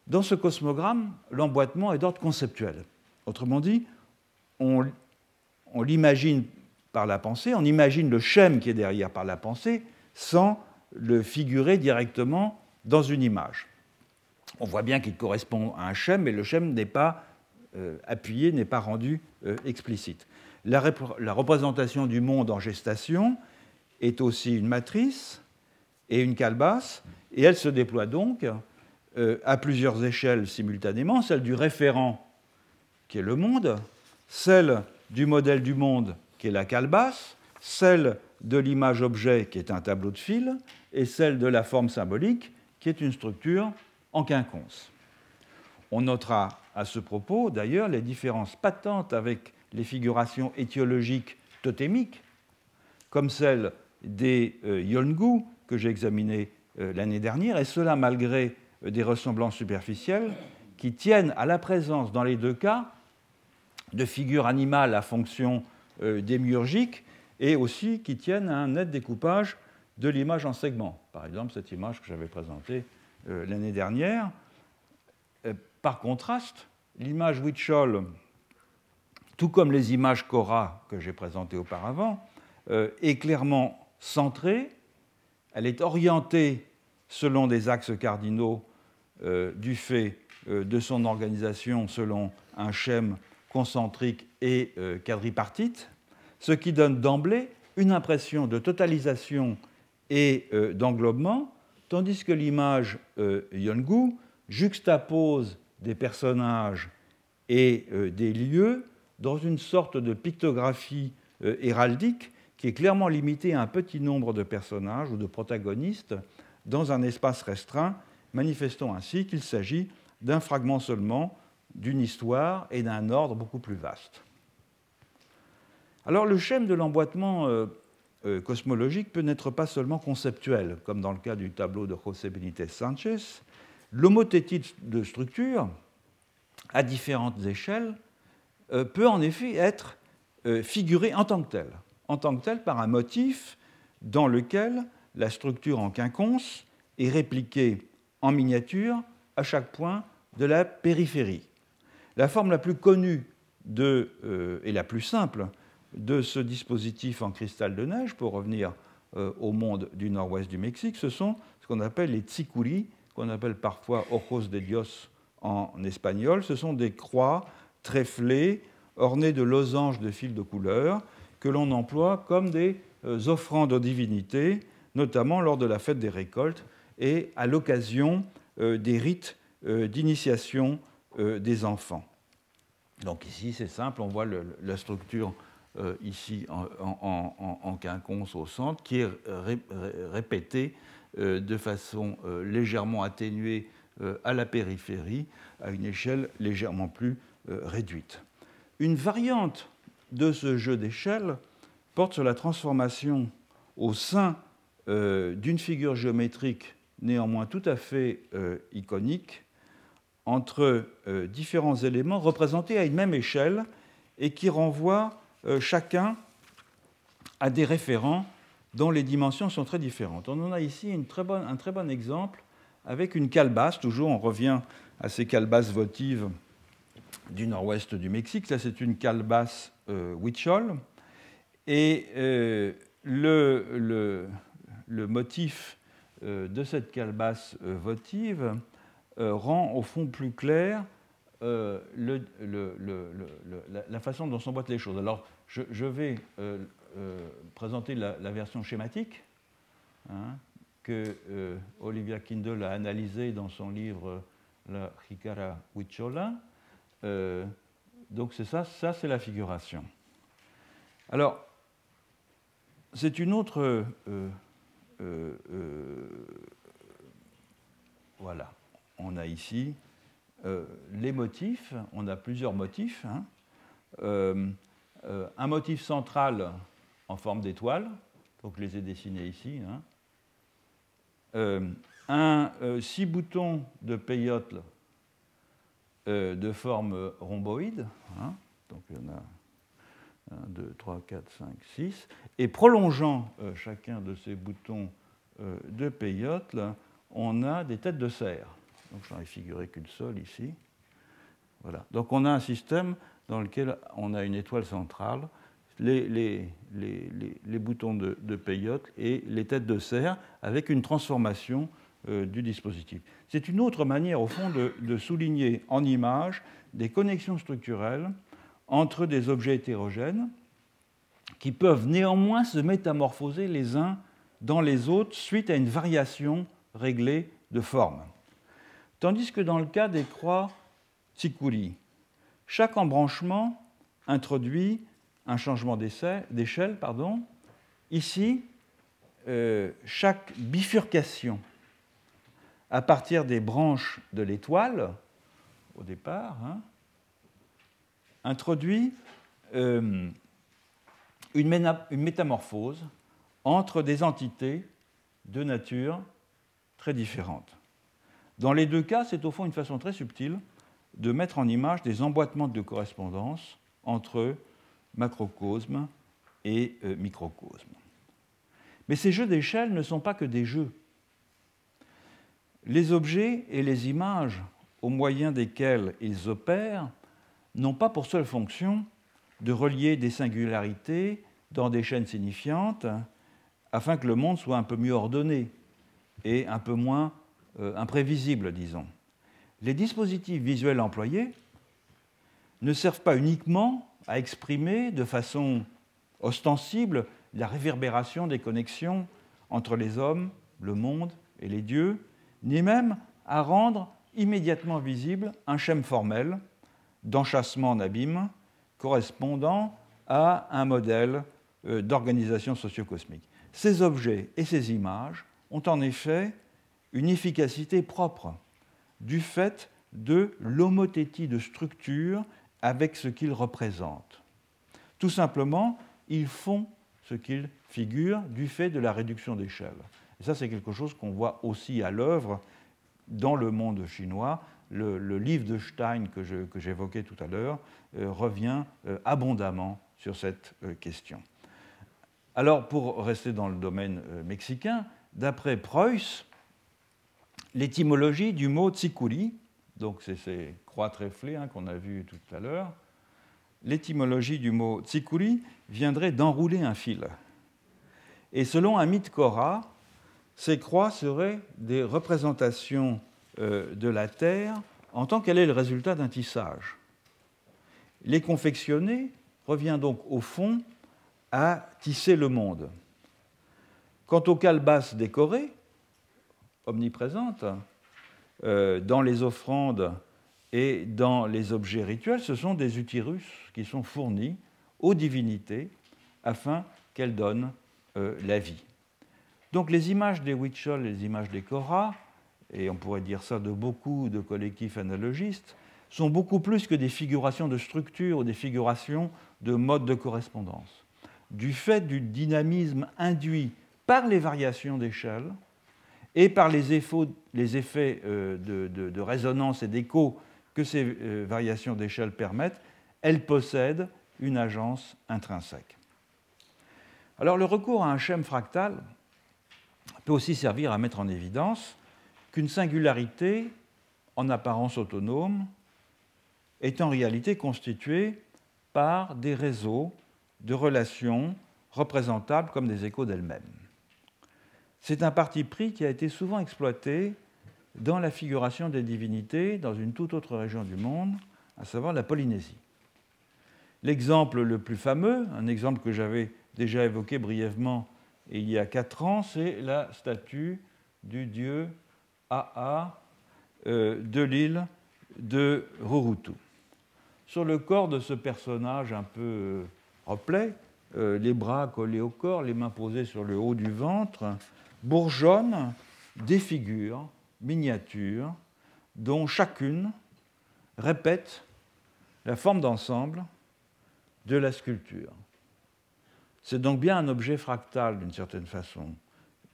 Dans ce cosmogramme, l'emboîtement est d'ordre conceptuel. Autrement dit, on, l'imagine par la pensée, on imagine le schème qui est derrière par la pensée sans le figurer directement dans une image. On voit bien qu'il correspond à un schème, mais le schème n'est pas euh, appuyé, n'est pas rendu euh, explicite. La, représentation du monde en gestation est aussi une matrice et une calebasse, et elle se déploie donc euh, à plusieurs échelles simultanément, celle du référent, qui est le monde, celle du modèle du monde, qui est la calebasse, celle de l'image-objet, qui est un tableau de fil, et celle de la forme symbolique, qui est une structure en quinconce. On notera à ce propos, d'ailleurs, les différences patentes avec les figurations étiologiques totémiques, comme celle des euh, Yolngu, que j'ai examiné euh, l'année dernière, et cela malgré euh, des ressemblances superficielles qui tiennent à la présence, dans les deux cas, de figures animales à fonction euh, démiurgique et aussi qui tiennent à un net découpage de l'image en segments. Par exemple, cette image que j'avais présentée l'année dernière. Par contraste, l'image Huichol, tout comme les images Cora que j'ai présentées auparavant, est clairement centrée elle est orientée selon des axes cardinaux euh, du fait euh, de son organisation selon un schème concentrique et euh, quadripartite, ce qui donne d'emblée une impression de totalisation et d'englobement, tandis que l'image Yongu juxtapose des personnages et des lieux dans une sorte de pictographie héraldique qui est clairement limité à un petit nombre de personnages ou de protagonistes dans un espace restreint, manifestant ainsi qu'il s'agit d'un fragment seulement d'une histoire et d'un ordre beaucoup plus vaste. Alors le schème de l'emboîtement euh, euh, cosmologique peut n'être pas seulement conceptuel, comme dans le cas du tableau de José Benítez Sanchez. L'homothétie de structure, à différentes échelles, euh, peut en effet être figurée en tant que telle en tant que tel par un motif dans lequel la structure en quinconce est répliquée en miniature à chaque point de la périphérie. La forme la plus connue euh, et la plus simple de ce dispositif en cristal de neige, pour revenir euh, au monde du nord-ouest du Mexique, ce sont ce qu'on appelle les tsicuri, qu'on appelle parfois ojos de Dios en espagnol. Ce sont des croix tréflées, ornées de losanges de fils de couleur, que l'on emploie comme des euh, offrandes aux divinités, notamment lors de la fête des récoltes et à l'occasion des rites euh, des enfants. Donc ici, c'est simple, on voit la structure ici en, quinconce au centre, qui est répétée de façon légèrement atténuée à la périphérie, à une échelle légèrement plus réduite. Une variante de ce jeu d'échelle porte sur la transformation au sein euh, d'une figure géométrique néanmoins tout à fait euh, iconique entre euh, différents éléments représentés à une même échelle et qui renvoient chacun à des référents dont les dimensions sont très différentes. On en a ici un très bon exemple avec une calebasse, toujours on revient à ces calebasses votives du nord-ouest du Mexique. Ça, c'est une calebasse euh, Huichol. Et euh, le, le, motif euh, de cette calebasse votive rend au fond plus clair euh, la, façon dont s'emboîtent les choses. Alors, je, vais euh, présenter la, version schématique hein, que Olivia Kindle a analysée dans son livre La Ricara Huichola. donc, c'est ça, ça c'est la figuration. Alors, c'est une autre. voilà, on a ici euh, les motifs, on a plusieurs motifs. Hein. Euh, euh, un motif central en forme d'étoile, donc je les ai dessinés ici. Hein. un six boutons de peyote de forme rhomboïde, hein. donc il y en a 1, 2, 3, 4, 5, 6, et prolongeant chacun de ces boutons de peyote, on a des têtes de cerf. Donc j'en ai figuré qu'une seule ici. Voilà. Donc on a un système dans lequel on a une étoile centrale, les, boutons de, de, et les têtes de cerf avec une transformation euh, du dispositif. C'est une autre manière, au fond, de, de, souligner en image des connexions structurelles entre des objets hétérogènes qui peuvent néanmoins se métamorphoser les uns dans les autres suite à une variation réglée de forme. Tandis que dans le cas des croix Tsikuri, chaque embranchement introduit un changement d'échelle. Ici, euh, chaque bifurcation à partir des branches de l'étoile, au départ, hein, introduit euh, une, une métamorphose entre des entités de nature très différentes. Dans les deux cas, c'est au fond une façon très subtile de mettre en image des emboîtements de correspondance entre macrocosme et euh, microcosme. Mais ces jeux d'échelle ne sont pas que des jeux. Les objets et les images au moyen desquels ils opèrent n'ont pas pour seule fonction de relier des singularités dans des chaînes signifiantes afin que le monde soit un peu mieux ordonné et un peu moins euh, imprévisibles, disons. Les dispositifs visuels employés ne servent pas uniquement à exprimer de façon ostensible la réverbération des connexions entre les hommes, le monde et les dieux, ni même à rendre immédiatement visible un schème formel d'enchassement en abîme correspondant à un modèle euh, d'organisation socio-cosmique. Ces objets et ces images ont en effet une efficacité propre du fait de l'homothétie de structure avec ce qu'ils représentent. Tout simplement, ils font ce qu'ils figurent du fait de la réduction d'échelle. Et ça, c'est quelque chose qu'on voit aussi à l'œuvre dans le monde chinois. Le, livre de Stein que, j'évoquais tout à l'heure euh, revient euh, abondamment sur cette euh, question. Alors, pour rester dans le domaine mexicain, d'après Preuss, l'étymologie du mot tsikuri, donc c'est ces croix tréflées hein, qu'on a vues tout à l'heure, l'étymologie du mot tsikuri viendrait d'enrouler un fil. Et selon un Kora, ces croix seraient des représentations euh, de la Terre en tant qu'elle est le résultat d'un tissage. Les confectionner revient donc au fond à tisser le monde. Quant aux calebasses décorées, omniprésente euh, dans les offrandes et dans les objets rituels, ce sont des utérus qui sont fournis aux divinités afin qu'elles donnent euh, la vie. Donc les images des et les images des Kora, et on pourrait dire ça de beaucoup de collectifs analogistes, sont beaucoup plus que des figurations de structure ou des figurations de modes de correspondance. Du fait du dynamisme induit par les variations d'échelle, et par les effets, euh, de, résonance et d'écho que ces euh, variations d'échelle permettent, elles possèdent une agence intrinsèque. Alors le recours à un schème fractal peut aussi servir à mettre en évidence qu'une singularité, en apparence autonome, est en réalité constituée par des réseaux de relations représentables comme des échos d'elles-mêmes. C'est un parti pris qui a été souvent exploité dans la figuration des divinités dans une toute autre région du monde, à savoir la Polynésie. L'exemple le plus fameux, un exemple que j'avais déjà évoqué brièvement il y a quatre ans, c'est la statue du dieu Aa euh, de l'île de Rurutu. Sur le corps de ce personnage un peu euh, replet, euh, les bras collés au corps, les mains posées sur le haut du ventre, bourgeonnent des figures miniatures dont chacune répète la forme d'ensemble de la sculpture. C'est donc bien un objet fractal d'une certaine façon.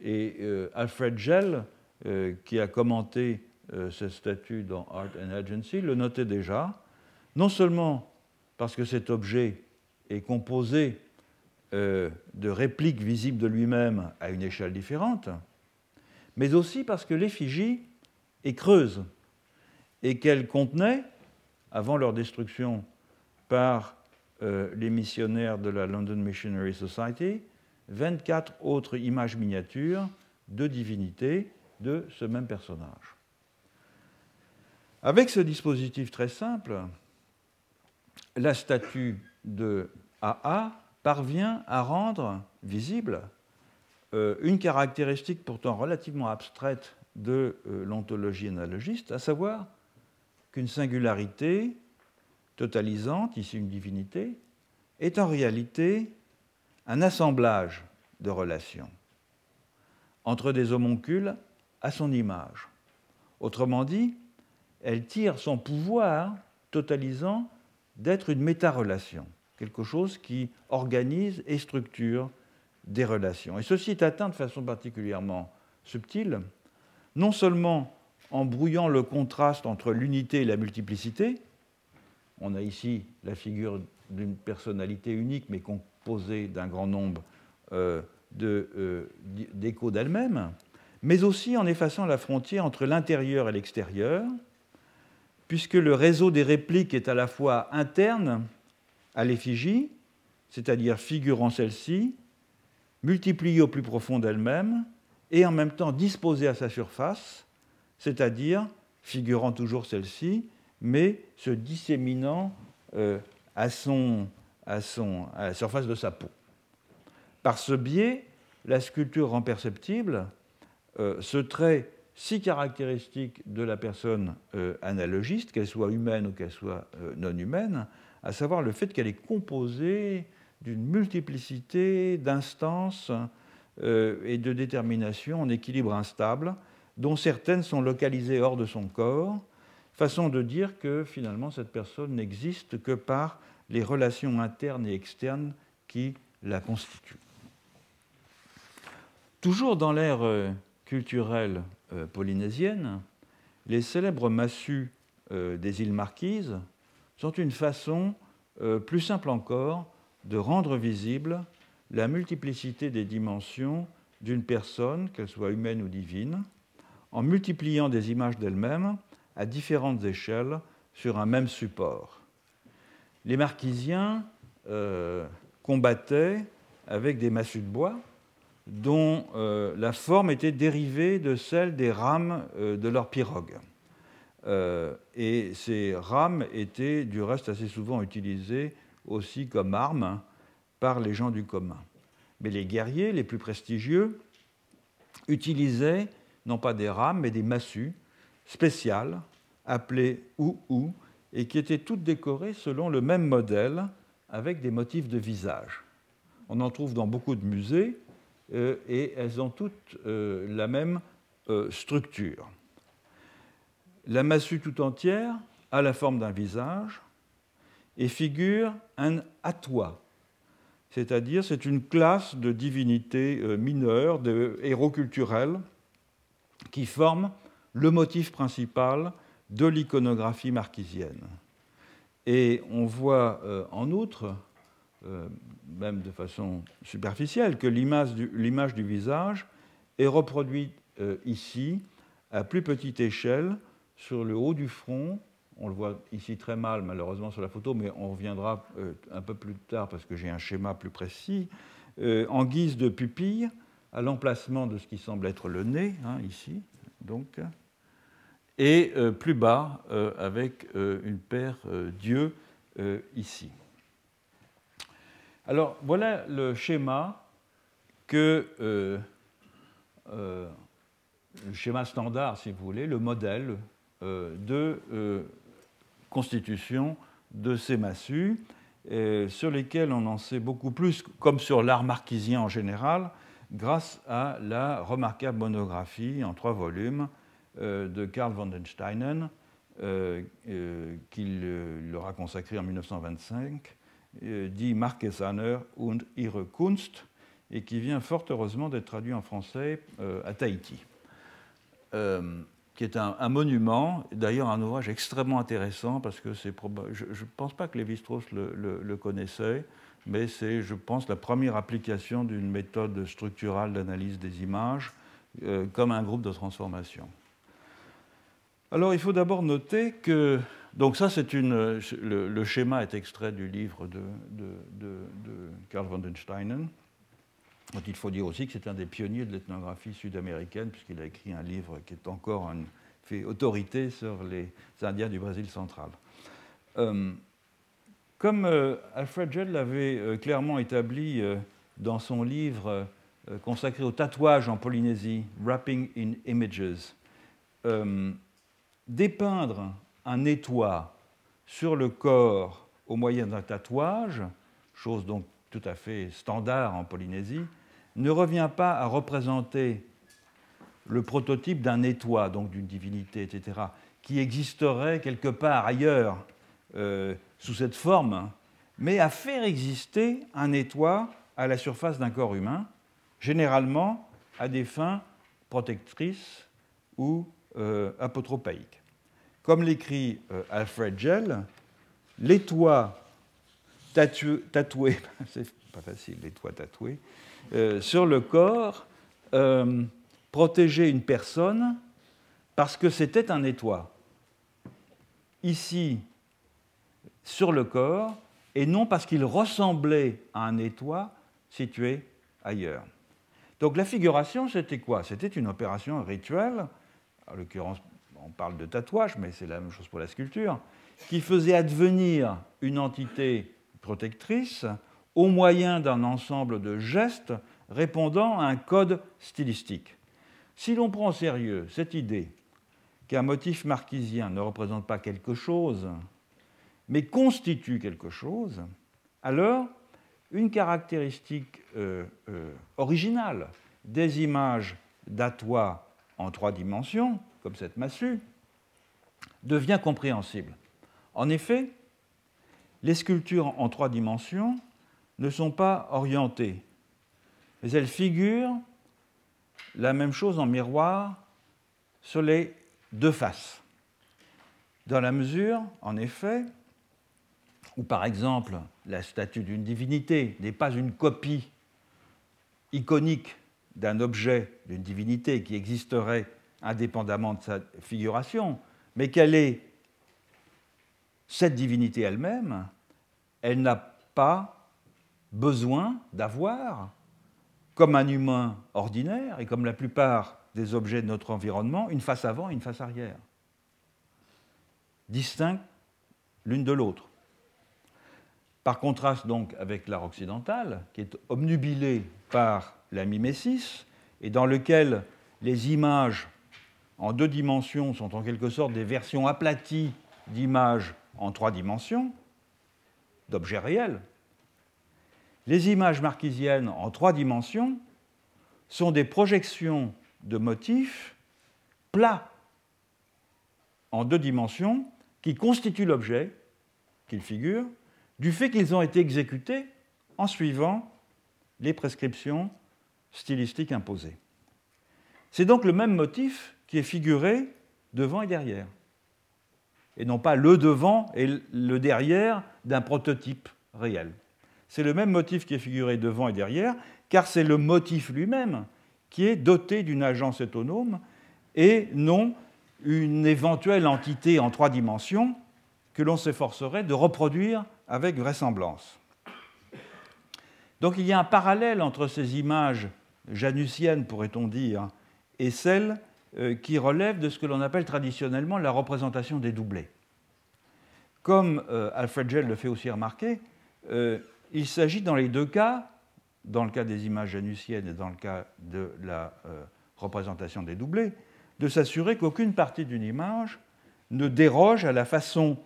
Et euh, Alfred Gell, euh, qui a commenté euh, cette statue dans Art and Agency, le notait déjà, non seulement parce que cet objet est composé de répliques visibles de lui-même à une échelle différente, mais aussi parce que l'effigie est creuse et qu'elle contenait, avant leur destruction par euh, les missionnaires de la London Missionary Society, 24 autres images miniatures de divinités de ce même personnage. Avec ce dispositif très simple, la statue de AA parvient à rendre visible euh, une caractéristique pourtant relativement abstraite de euh, l'ontologie analogiste, à savoir qu'une singularité totalisante, ici une divinité, est en réalité un assemblage de relations entre des homoncules à son image. Autrement dit, elle tire son pouvoir totalisant d'être une méta-relation, quelque chose qui organise et structure des relations. Et ceci est atteint de façon particulièrement subtile, non seulement en brouillant le contraste entre l'unité et la multiplicité, on a ici la figure d'une personnalité unique mais composée d'un grand nombre euh, euh, d'échos d'elle-même, mais aussi en effaçant la frontière entre l'intérieur et l'extérieur, puisque le réseau des répliques est à la fois interne à l'effigie, c'est-à-dire figurant celle-ci, multipliée au plus profond d'elle-même et en même temps disposée à sa surface, c'est-à-dire figurant toujours celle-ci, mais se disséminant euh, à, son, la surface de sa peau. Par ce biais, la sculpture rend perceptible euh, ce trait si caractéristique de la personne euh, analogiste, qu'elle soit humaine ou qu'elle soit non humaine, à savoir le fait qu'elle est composée d'une multiplicité d'instances euh, et de déterminations en équilibre instable, dont certaines sont localisées hors de son corps, façon de dire que finalement cette personne n'existe que par les relations internes et externes qui la constituent. Toujours dans l'ère euh, culturelle euh, polynésienne, les célèbres massues des îles Marquises sont une façon plus simple encore de rendre visible la multiplicité des dimensions d'une personne, qu'elle soit humaine ou divine, en multipliant des images d'elle-même à différentes échelles sur un même support. Les marquisiens euh, combattaient avec des massues de bois dont euh, la forme était dérivée de celle des rames euh, de leur pirogue. et ces rames étaient du reste assez souvent utilisées aussi comme arme par les gens du commun. Mais les guerriers les plus prestigieux utilisaient non pas des rames, mais des massues spéciales appelées ou et qui étaient toutes décorées selon le même modèle avec des motifs de visage. On en trouve dans beaucoup de musées euh, et elles ont toutes euh, la même euh, structure. La massue tout entière a la forme d'un visage, et figure un atoua, c'est-à-dire c'est une classe de divinités euh, mineures, de héros culturels, qui forment le motif principal de l'iconographie marquisienne. Et on voit euh, en outre, euh, même de façon superficielle, que l'image du, visage est reproduite ici à plus petite échelle sur le haut du front on le voit ici très mal, malheureusement, sur la photo, mais on reviendra euh, un peu plus tard parce que j'ai un schéma plus précis. Euh, en guise de pupille, à l'emplacement de ce qui semble être le nez, hein, ici, donc, et plus bas avec une paire d'yeux ici. Alors voilà le schéma que le schéma standard, si vous voulez, le modèle de constitution de ces massues, sur lesquels on en sait beaucoup plus, comme sur l'art marquisien en général, grâce à la remarquable monographie en trois volumes euh, de Karl von den Steinen, euh, euh, qu'il leur a consacré en 1925, dit Marquesaner und ihre Kunst, et qui vient fort heureusement d'être traduit en français à Tahiti qui est un, monument, d'ailleurs un ouvrage extrêmement intéressant parce que je ne pense pas que Lévi-Strauss le, connaissait, mais c'est, je pense, la première application d'une méthode structurale d'analyse des images euh, comme un groupe de transformation. Alors il faut d'abord noter que, donc ça c'est une, le, schéma est extrait du livre de, de, Karl von den Steinen. Il faut dire aussi que c'est un des pionniers de l'ethnographie sud-américaine, puisqu'il a écrit un livre qui est encore un, fait autorité sur les Indiens du Brésil central. Euh, comme euh, Alfred Gell l'avait euh, clairement établi dans son livre consacré au tatouage en Polynésie, Wrapping in Images, dépeindre un étoi sur le corps au moyen d'un tatouage, chose donc tout à fait standard en Polynésie, ne revient pas à représenter le prototype d'un étoi, donc d'une divinité, etc., qui existerait quelque part ailleurs euh, sous cette forme, mais à faire exister un étoi à la surface d'un corps humain, généralement à des fins protectrices ou euh, apotropaïques. Comme l'écrit euh, Alfred Gell, l'étoi tatoué, c'est pas facile, l'étoi tatoué, sur le corps protéger une personne parce que c'était un étoi. Ici, sur le corps, et non parce qu'il ressemblait à un étoi situé ailleurs. Donc la figuration, c'était quoi? C'était une opération rituelle, en l'occurrence, on parle de tatouage, mais c'est la même chose pour la sculpture, qui faisait advenir une entité protectrice au moyen d'un ensemble de gestes répondant à un code stylistique. Si l'on prend au sérieux cette idée qu'un motif marquisien ne représente pas quelque chose, mais constitue quelque chose, alors une caractéristique euh, euh, originale des images d'atois en trois dimensions, comme cette massue, devient compréhensible. En effet, les sculptures en trois dimensions ne sont pas orientées, mais elles figurent la même chose en miroir sur les deux faces. Dans la mesure, en effet, où par exemple la statue d'une divinité n'est pas une copie iconique d'un objet, d'une divinité qui existerait indépendamment de sa figuration, mais qu'elle est cette divinité elle-même, elle n'a pas besoin d'avoir comme un humain ordinaire et comme la plupart des objets de notre environnement, une face avant et une face arrière, distinctes l'une de l'autre. Par contraste donc avec l'art occidental, qui est obnubilé par la mimésis, et dans lequel les images en deux dimensions sont en quelque sorte des versions aplaties d'images en trois dimensions, d'objets réels, les images marquisiennes en trois dimensions sont des projections de motifs plats en deux dimensions qui constituent l'objet qu'ils figurent du fait qu'ils ont été exécutés en suivant les prescriptions stylistiques imposées. C'est donc le même motif qui est figuré devant et derrière, et non pas le devant et le derrière d'un prototype réel c'est le même motif qui est figuré devant et derrière, car c'est le motif lui-même qui est doté d'une agence autonome et non une éventuelle entité en trois dimensions que l'on s'efforcerait de reproduire avec vraisemblance. Donc il y a un parallèle entre ces images janusiennes, pourrait-on dire, et celles euh, qui relève de ce que l'on appelle traditionnellement la représentation des doublés. Comme euh, Alfred Gell le fait aussi remarquer, euh, il s'agit dans les deux cas, dans le cas des images janusiennes et dans le cas de la représentation des doublés, de s'assurer qu'aucune partie d'une image ne déroge à la façon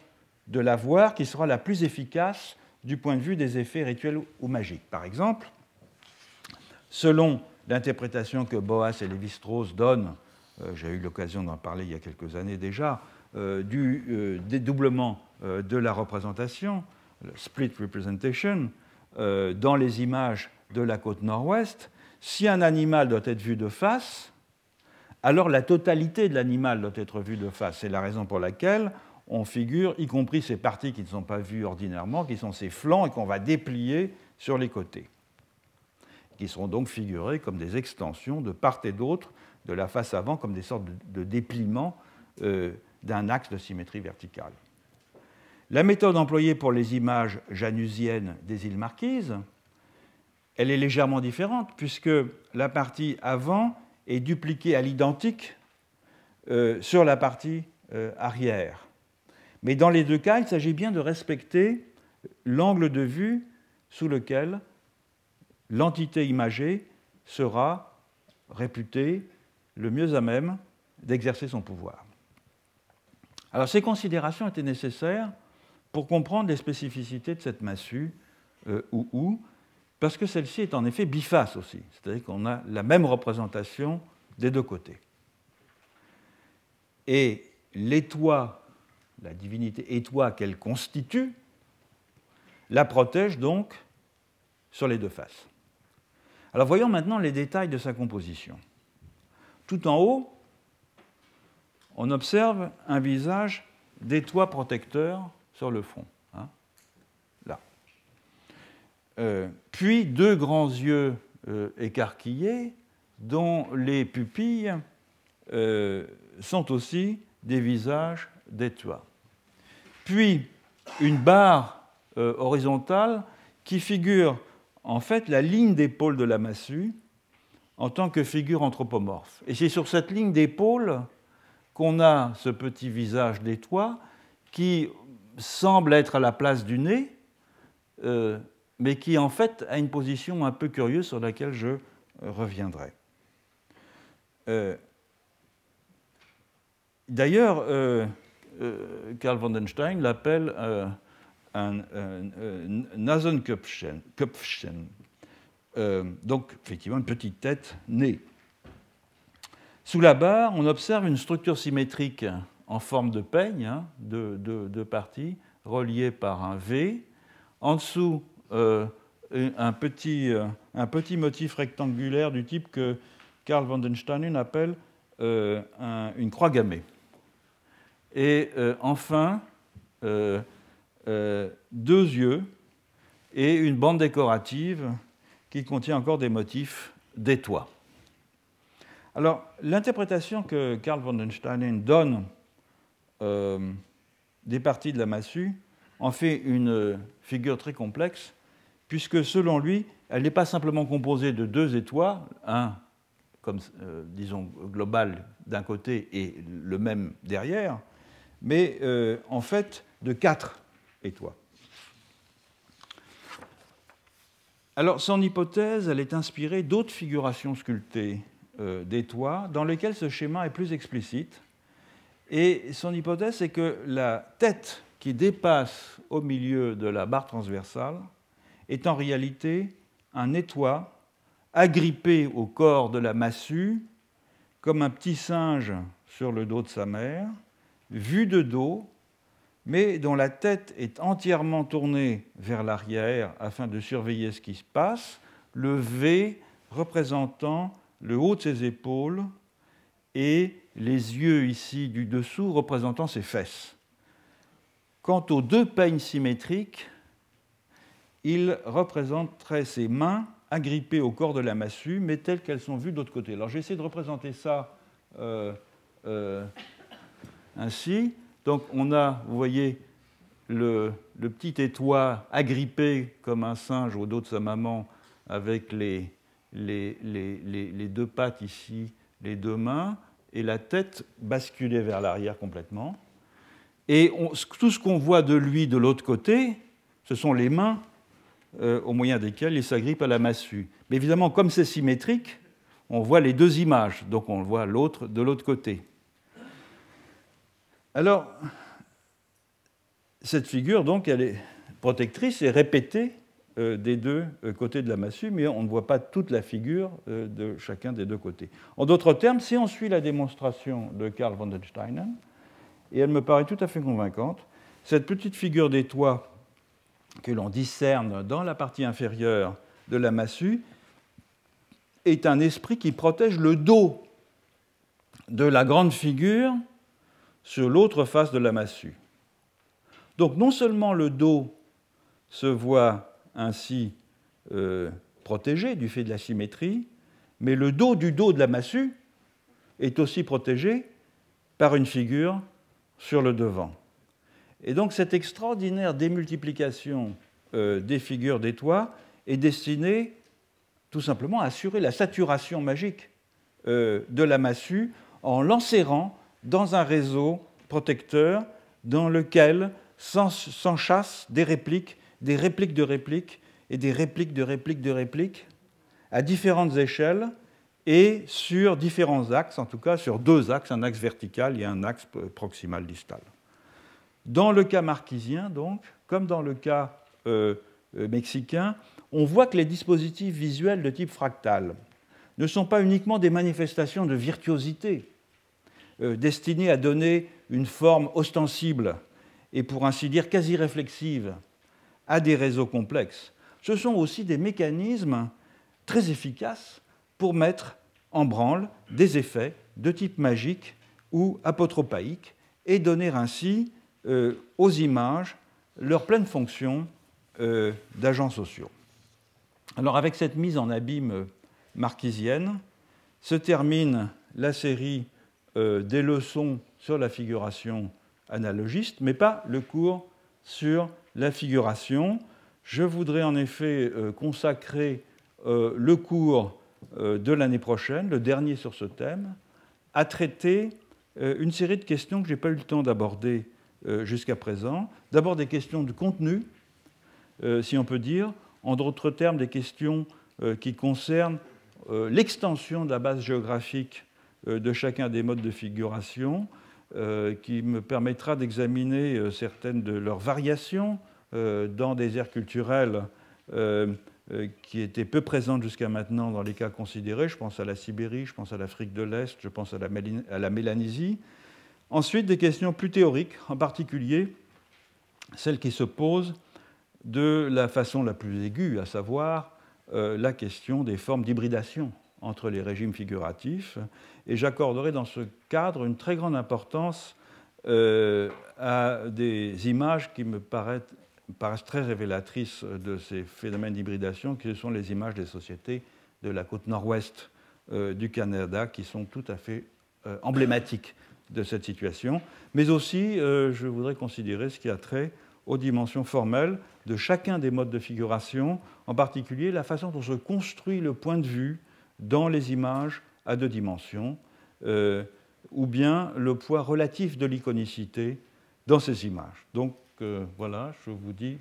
de la voir qui sera la plus efficace du point de vue des effets rituels ou magiques. Par exemple, selon l'interprétation que Boas et Lévi-Strauss donnent, euh, j'ai eu l'occasion d'en parler il y a quelques années déjà, euh, du euh, dédoublement de la représentation, split representation, dans les images de la côte nord-ouest, si un animal doit être vu de face, alors la totalité de l'animal doit être vue de face. C'est la raison pour laquelle on figure, y compris ces parties qui ne sont pas vues ordinairement, qui sont ces flancs et qu'on va déplier sur les côtés, qui seront donc figurés comme des extensions de part et d'autre de la face avant, comme des sortes de, dépliements euh, d'un axe de symétrie verticale. La méthode employée pour les images janusiennes des îles Marquises, elle est légèrement différente, puisque la partie avant est dupliquée à l'identique euh, sur la partie euh, arrière. Mais dans les deux cas, il s'agit bien de respecter l'angle de vue sous lequel l'entité imagée sera réputée le mieux à même d'exercer son pouvoir. Alors ces considérations étaient nécessaires pour comprendre les spécificités de cette massue euh, ou ou, parce que celle-ci est en effet biface aussi, c'est-à-dire qu'on a la même représentation des deux côtés. Et l'étoile la divinité étoile qu'elle constitue, la protège donc sur les deux faces. Alors voyons maintenant les détails de sa composition. Tout en haut, on observe un visage d'étoile protecteur sur le front. Hein, là. Euh, puis deux grands yeux euh, écarquillés dont les pupilles euh, sont aussi des visages d'étoiles. Puis une barre horizontale qui figure en fait la ligne d'épaule de la massue en tant que figure anthropomorphe. Et c'est sur cette ligne d'épaule qu'on a ce petit visage d'étoile qui semble être à la place du nez, euh, mais qui en fait a une position un peu curieuse sur laquelle je reviendrai. Euh, d'ailleurs, euh, Karl Vandenstein l'appelle euh, un, Nasenköpfchen, euh, donc effectivement une petite tête née. Sous la barre, on observe une structure symétrique en forme de peigne, hein, de deux parties, reliées par un V. En dessous, un, petit, un, petit, motif rectangulaire du type que Karl Vandenstein appelle une croix gammée. Et euh, enfin, euh, euh, deux yeux et une bande décorative qui contient encore des motifs d'étoiles. Alors, l'interprétation que Karl von den Steinen donne des parties de la massue en fait une figure très complexe, puisque selon lui, elle n'est pas simplement composée de deux étoiles, un, comme disons, global d'un côté et le même derrière, mais euh, en fait de quatre étoiles. Alors son hypothèse, elle est inspirée d'autres figurations sculptées euh, d'étoiles dans lesquelles ce schéma est plus explicite. Et son hypothèse, c'est que la tête qui dépasse au milieu de la barre transversale est en réalité un étoile agrippé au corps de la massue comme un petit singe sur le dos de sa mère, vu de dos, mais dont la tête est entièrement tournée vers l'arrière afin de surveiller ce qui se passe, le V représentant le haut de ses épaules et les yeux ici du dessous représentant ses fesses. Quant aux deux peignes symétriques, il représenterait ses mains agrippées au corps de la massue, mais telles qu'elles sont vues de l'autre côté. Alors j'essaie de représenter ça euh, euh, ainsi. Donc on a, vous voyez, le, petit étoile agrippé comme un singe au dos de sa maman avec les, deux pattes ici, les deux mains, et la tête basculée vers l'arrière complètement. Et tout ce qu'on voit de lui de l'autre côté, ce sont les mains euh, au moyen desquelles il s'agrippe à la massue. Mais évidemment, comme c'est symétrique, on voit les deux images, donc on voit l'autre de l'autre côté. Alors, cette figure, donc, elle est protectrice et répétée des deux euh, côtés de la massue, mais on ne voit pas toute la figure de chacun des deux côtés. En d'autres termes, si on suit la démonstration de Karl von den Steinen, et elle me paraît tout à fait convaincante, cette petite figure des toits que l'on discerne dans la partie inférieure de la massue est un esprit qui protège le dos de la grande figure sur l'autre face de la massue. Donc non seulement le dos se voit ainsi euh, protégé du fait de la symétrie, mais le dos du dos de la massue est aussi protégé par une figure sur le devant. Et donc cette extraordinaire démultiplication euh, des figures des toits est destinée tout simplement à assurer la saturation magique euh, de la massue en l'enserrant dans un réseau protecteur dans lequel s'enchassent des répliques, des répliques de répliques et des répliques de répliques de répliques à différentes échelles et sur différents axes, en tout cas sur deux axes, un axe vertical et un axe proximal distal. Dans le cas marquisien, donc, comme dans le cas euh, euh, mexicain, on voit que les dispositifs visuels de type fractal ne sont pas uniquement des manifestations de virtuosité euh, destinées à donner une forme ostensible et pour ainsi dire quasi réflexive à des réseaux complexes. Ce sont aussi des mécanismes très efficaces pour mettre en branle des effets de type magique ou apotropaïque et donner ainsi euh, aux images leur pleine fonction euh, d'agents sociaux. Alors avec cette mise en abîme marquisienne se termine la série euh, des leçons sur la figuration analogiste, mais pas le cours sur la figuration. Je voudrais en effet consacrer le cours de l'année prochaine, le dernier sur ce thème, à traiter une série de questions que je n'ai pas eu le temps d'aborder euh, jusqu'à présent. D'abord des questions de contenu, euh, si on peut dire, en d'autres termes des questions euh, qui concernent l'extension de la base géographique de chacun des modes de figuration, qui me permettra d'examiner certaines de leurs variations dans des aires culturelles qui étaient peu présentes jusqu'à maintenant dans les cas considérés. Je pense à la Sibérie, je pense à l'Afrique de l'Est, je pense à la Mélanésie. Ensuite, des questions plus théoriques, en particulier celles qui se posent de la façon la plus aiguë, à savoir euh, la question des formes d'hybridation entre les régimes figuratifs. Et j'accorderai dans ce cadre une très grande importance euh, à des images qui me paraissent, très révélatrices de ces phénomènes d'hybridation, qui sont les images des sociétés de la côte nord-ouest euh, du Canada, qui sont tout à fait emblématiques de cette situation, mais aussi euh, je voudrais considérer ce qui a trait aux dimensions formelles de chacun des modes de figuration, en particulier la façon dont se construit le point de vue dans les images à deux dimensions, euh, ou bien le poids relatif de l'iconicité dans ces images. Donc euh, voilà, je vous dis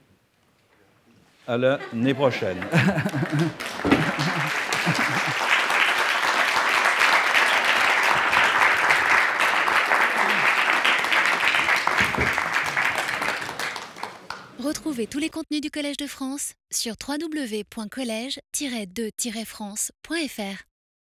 à l'année prochaine. Retrouvez tous les contenus du Collège de France sur www.colège-2-france.fr.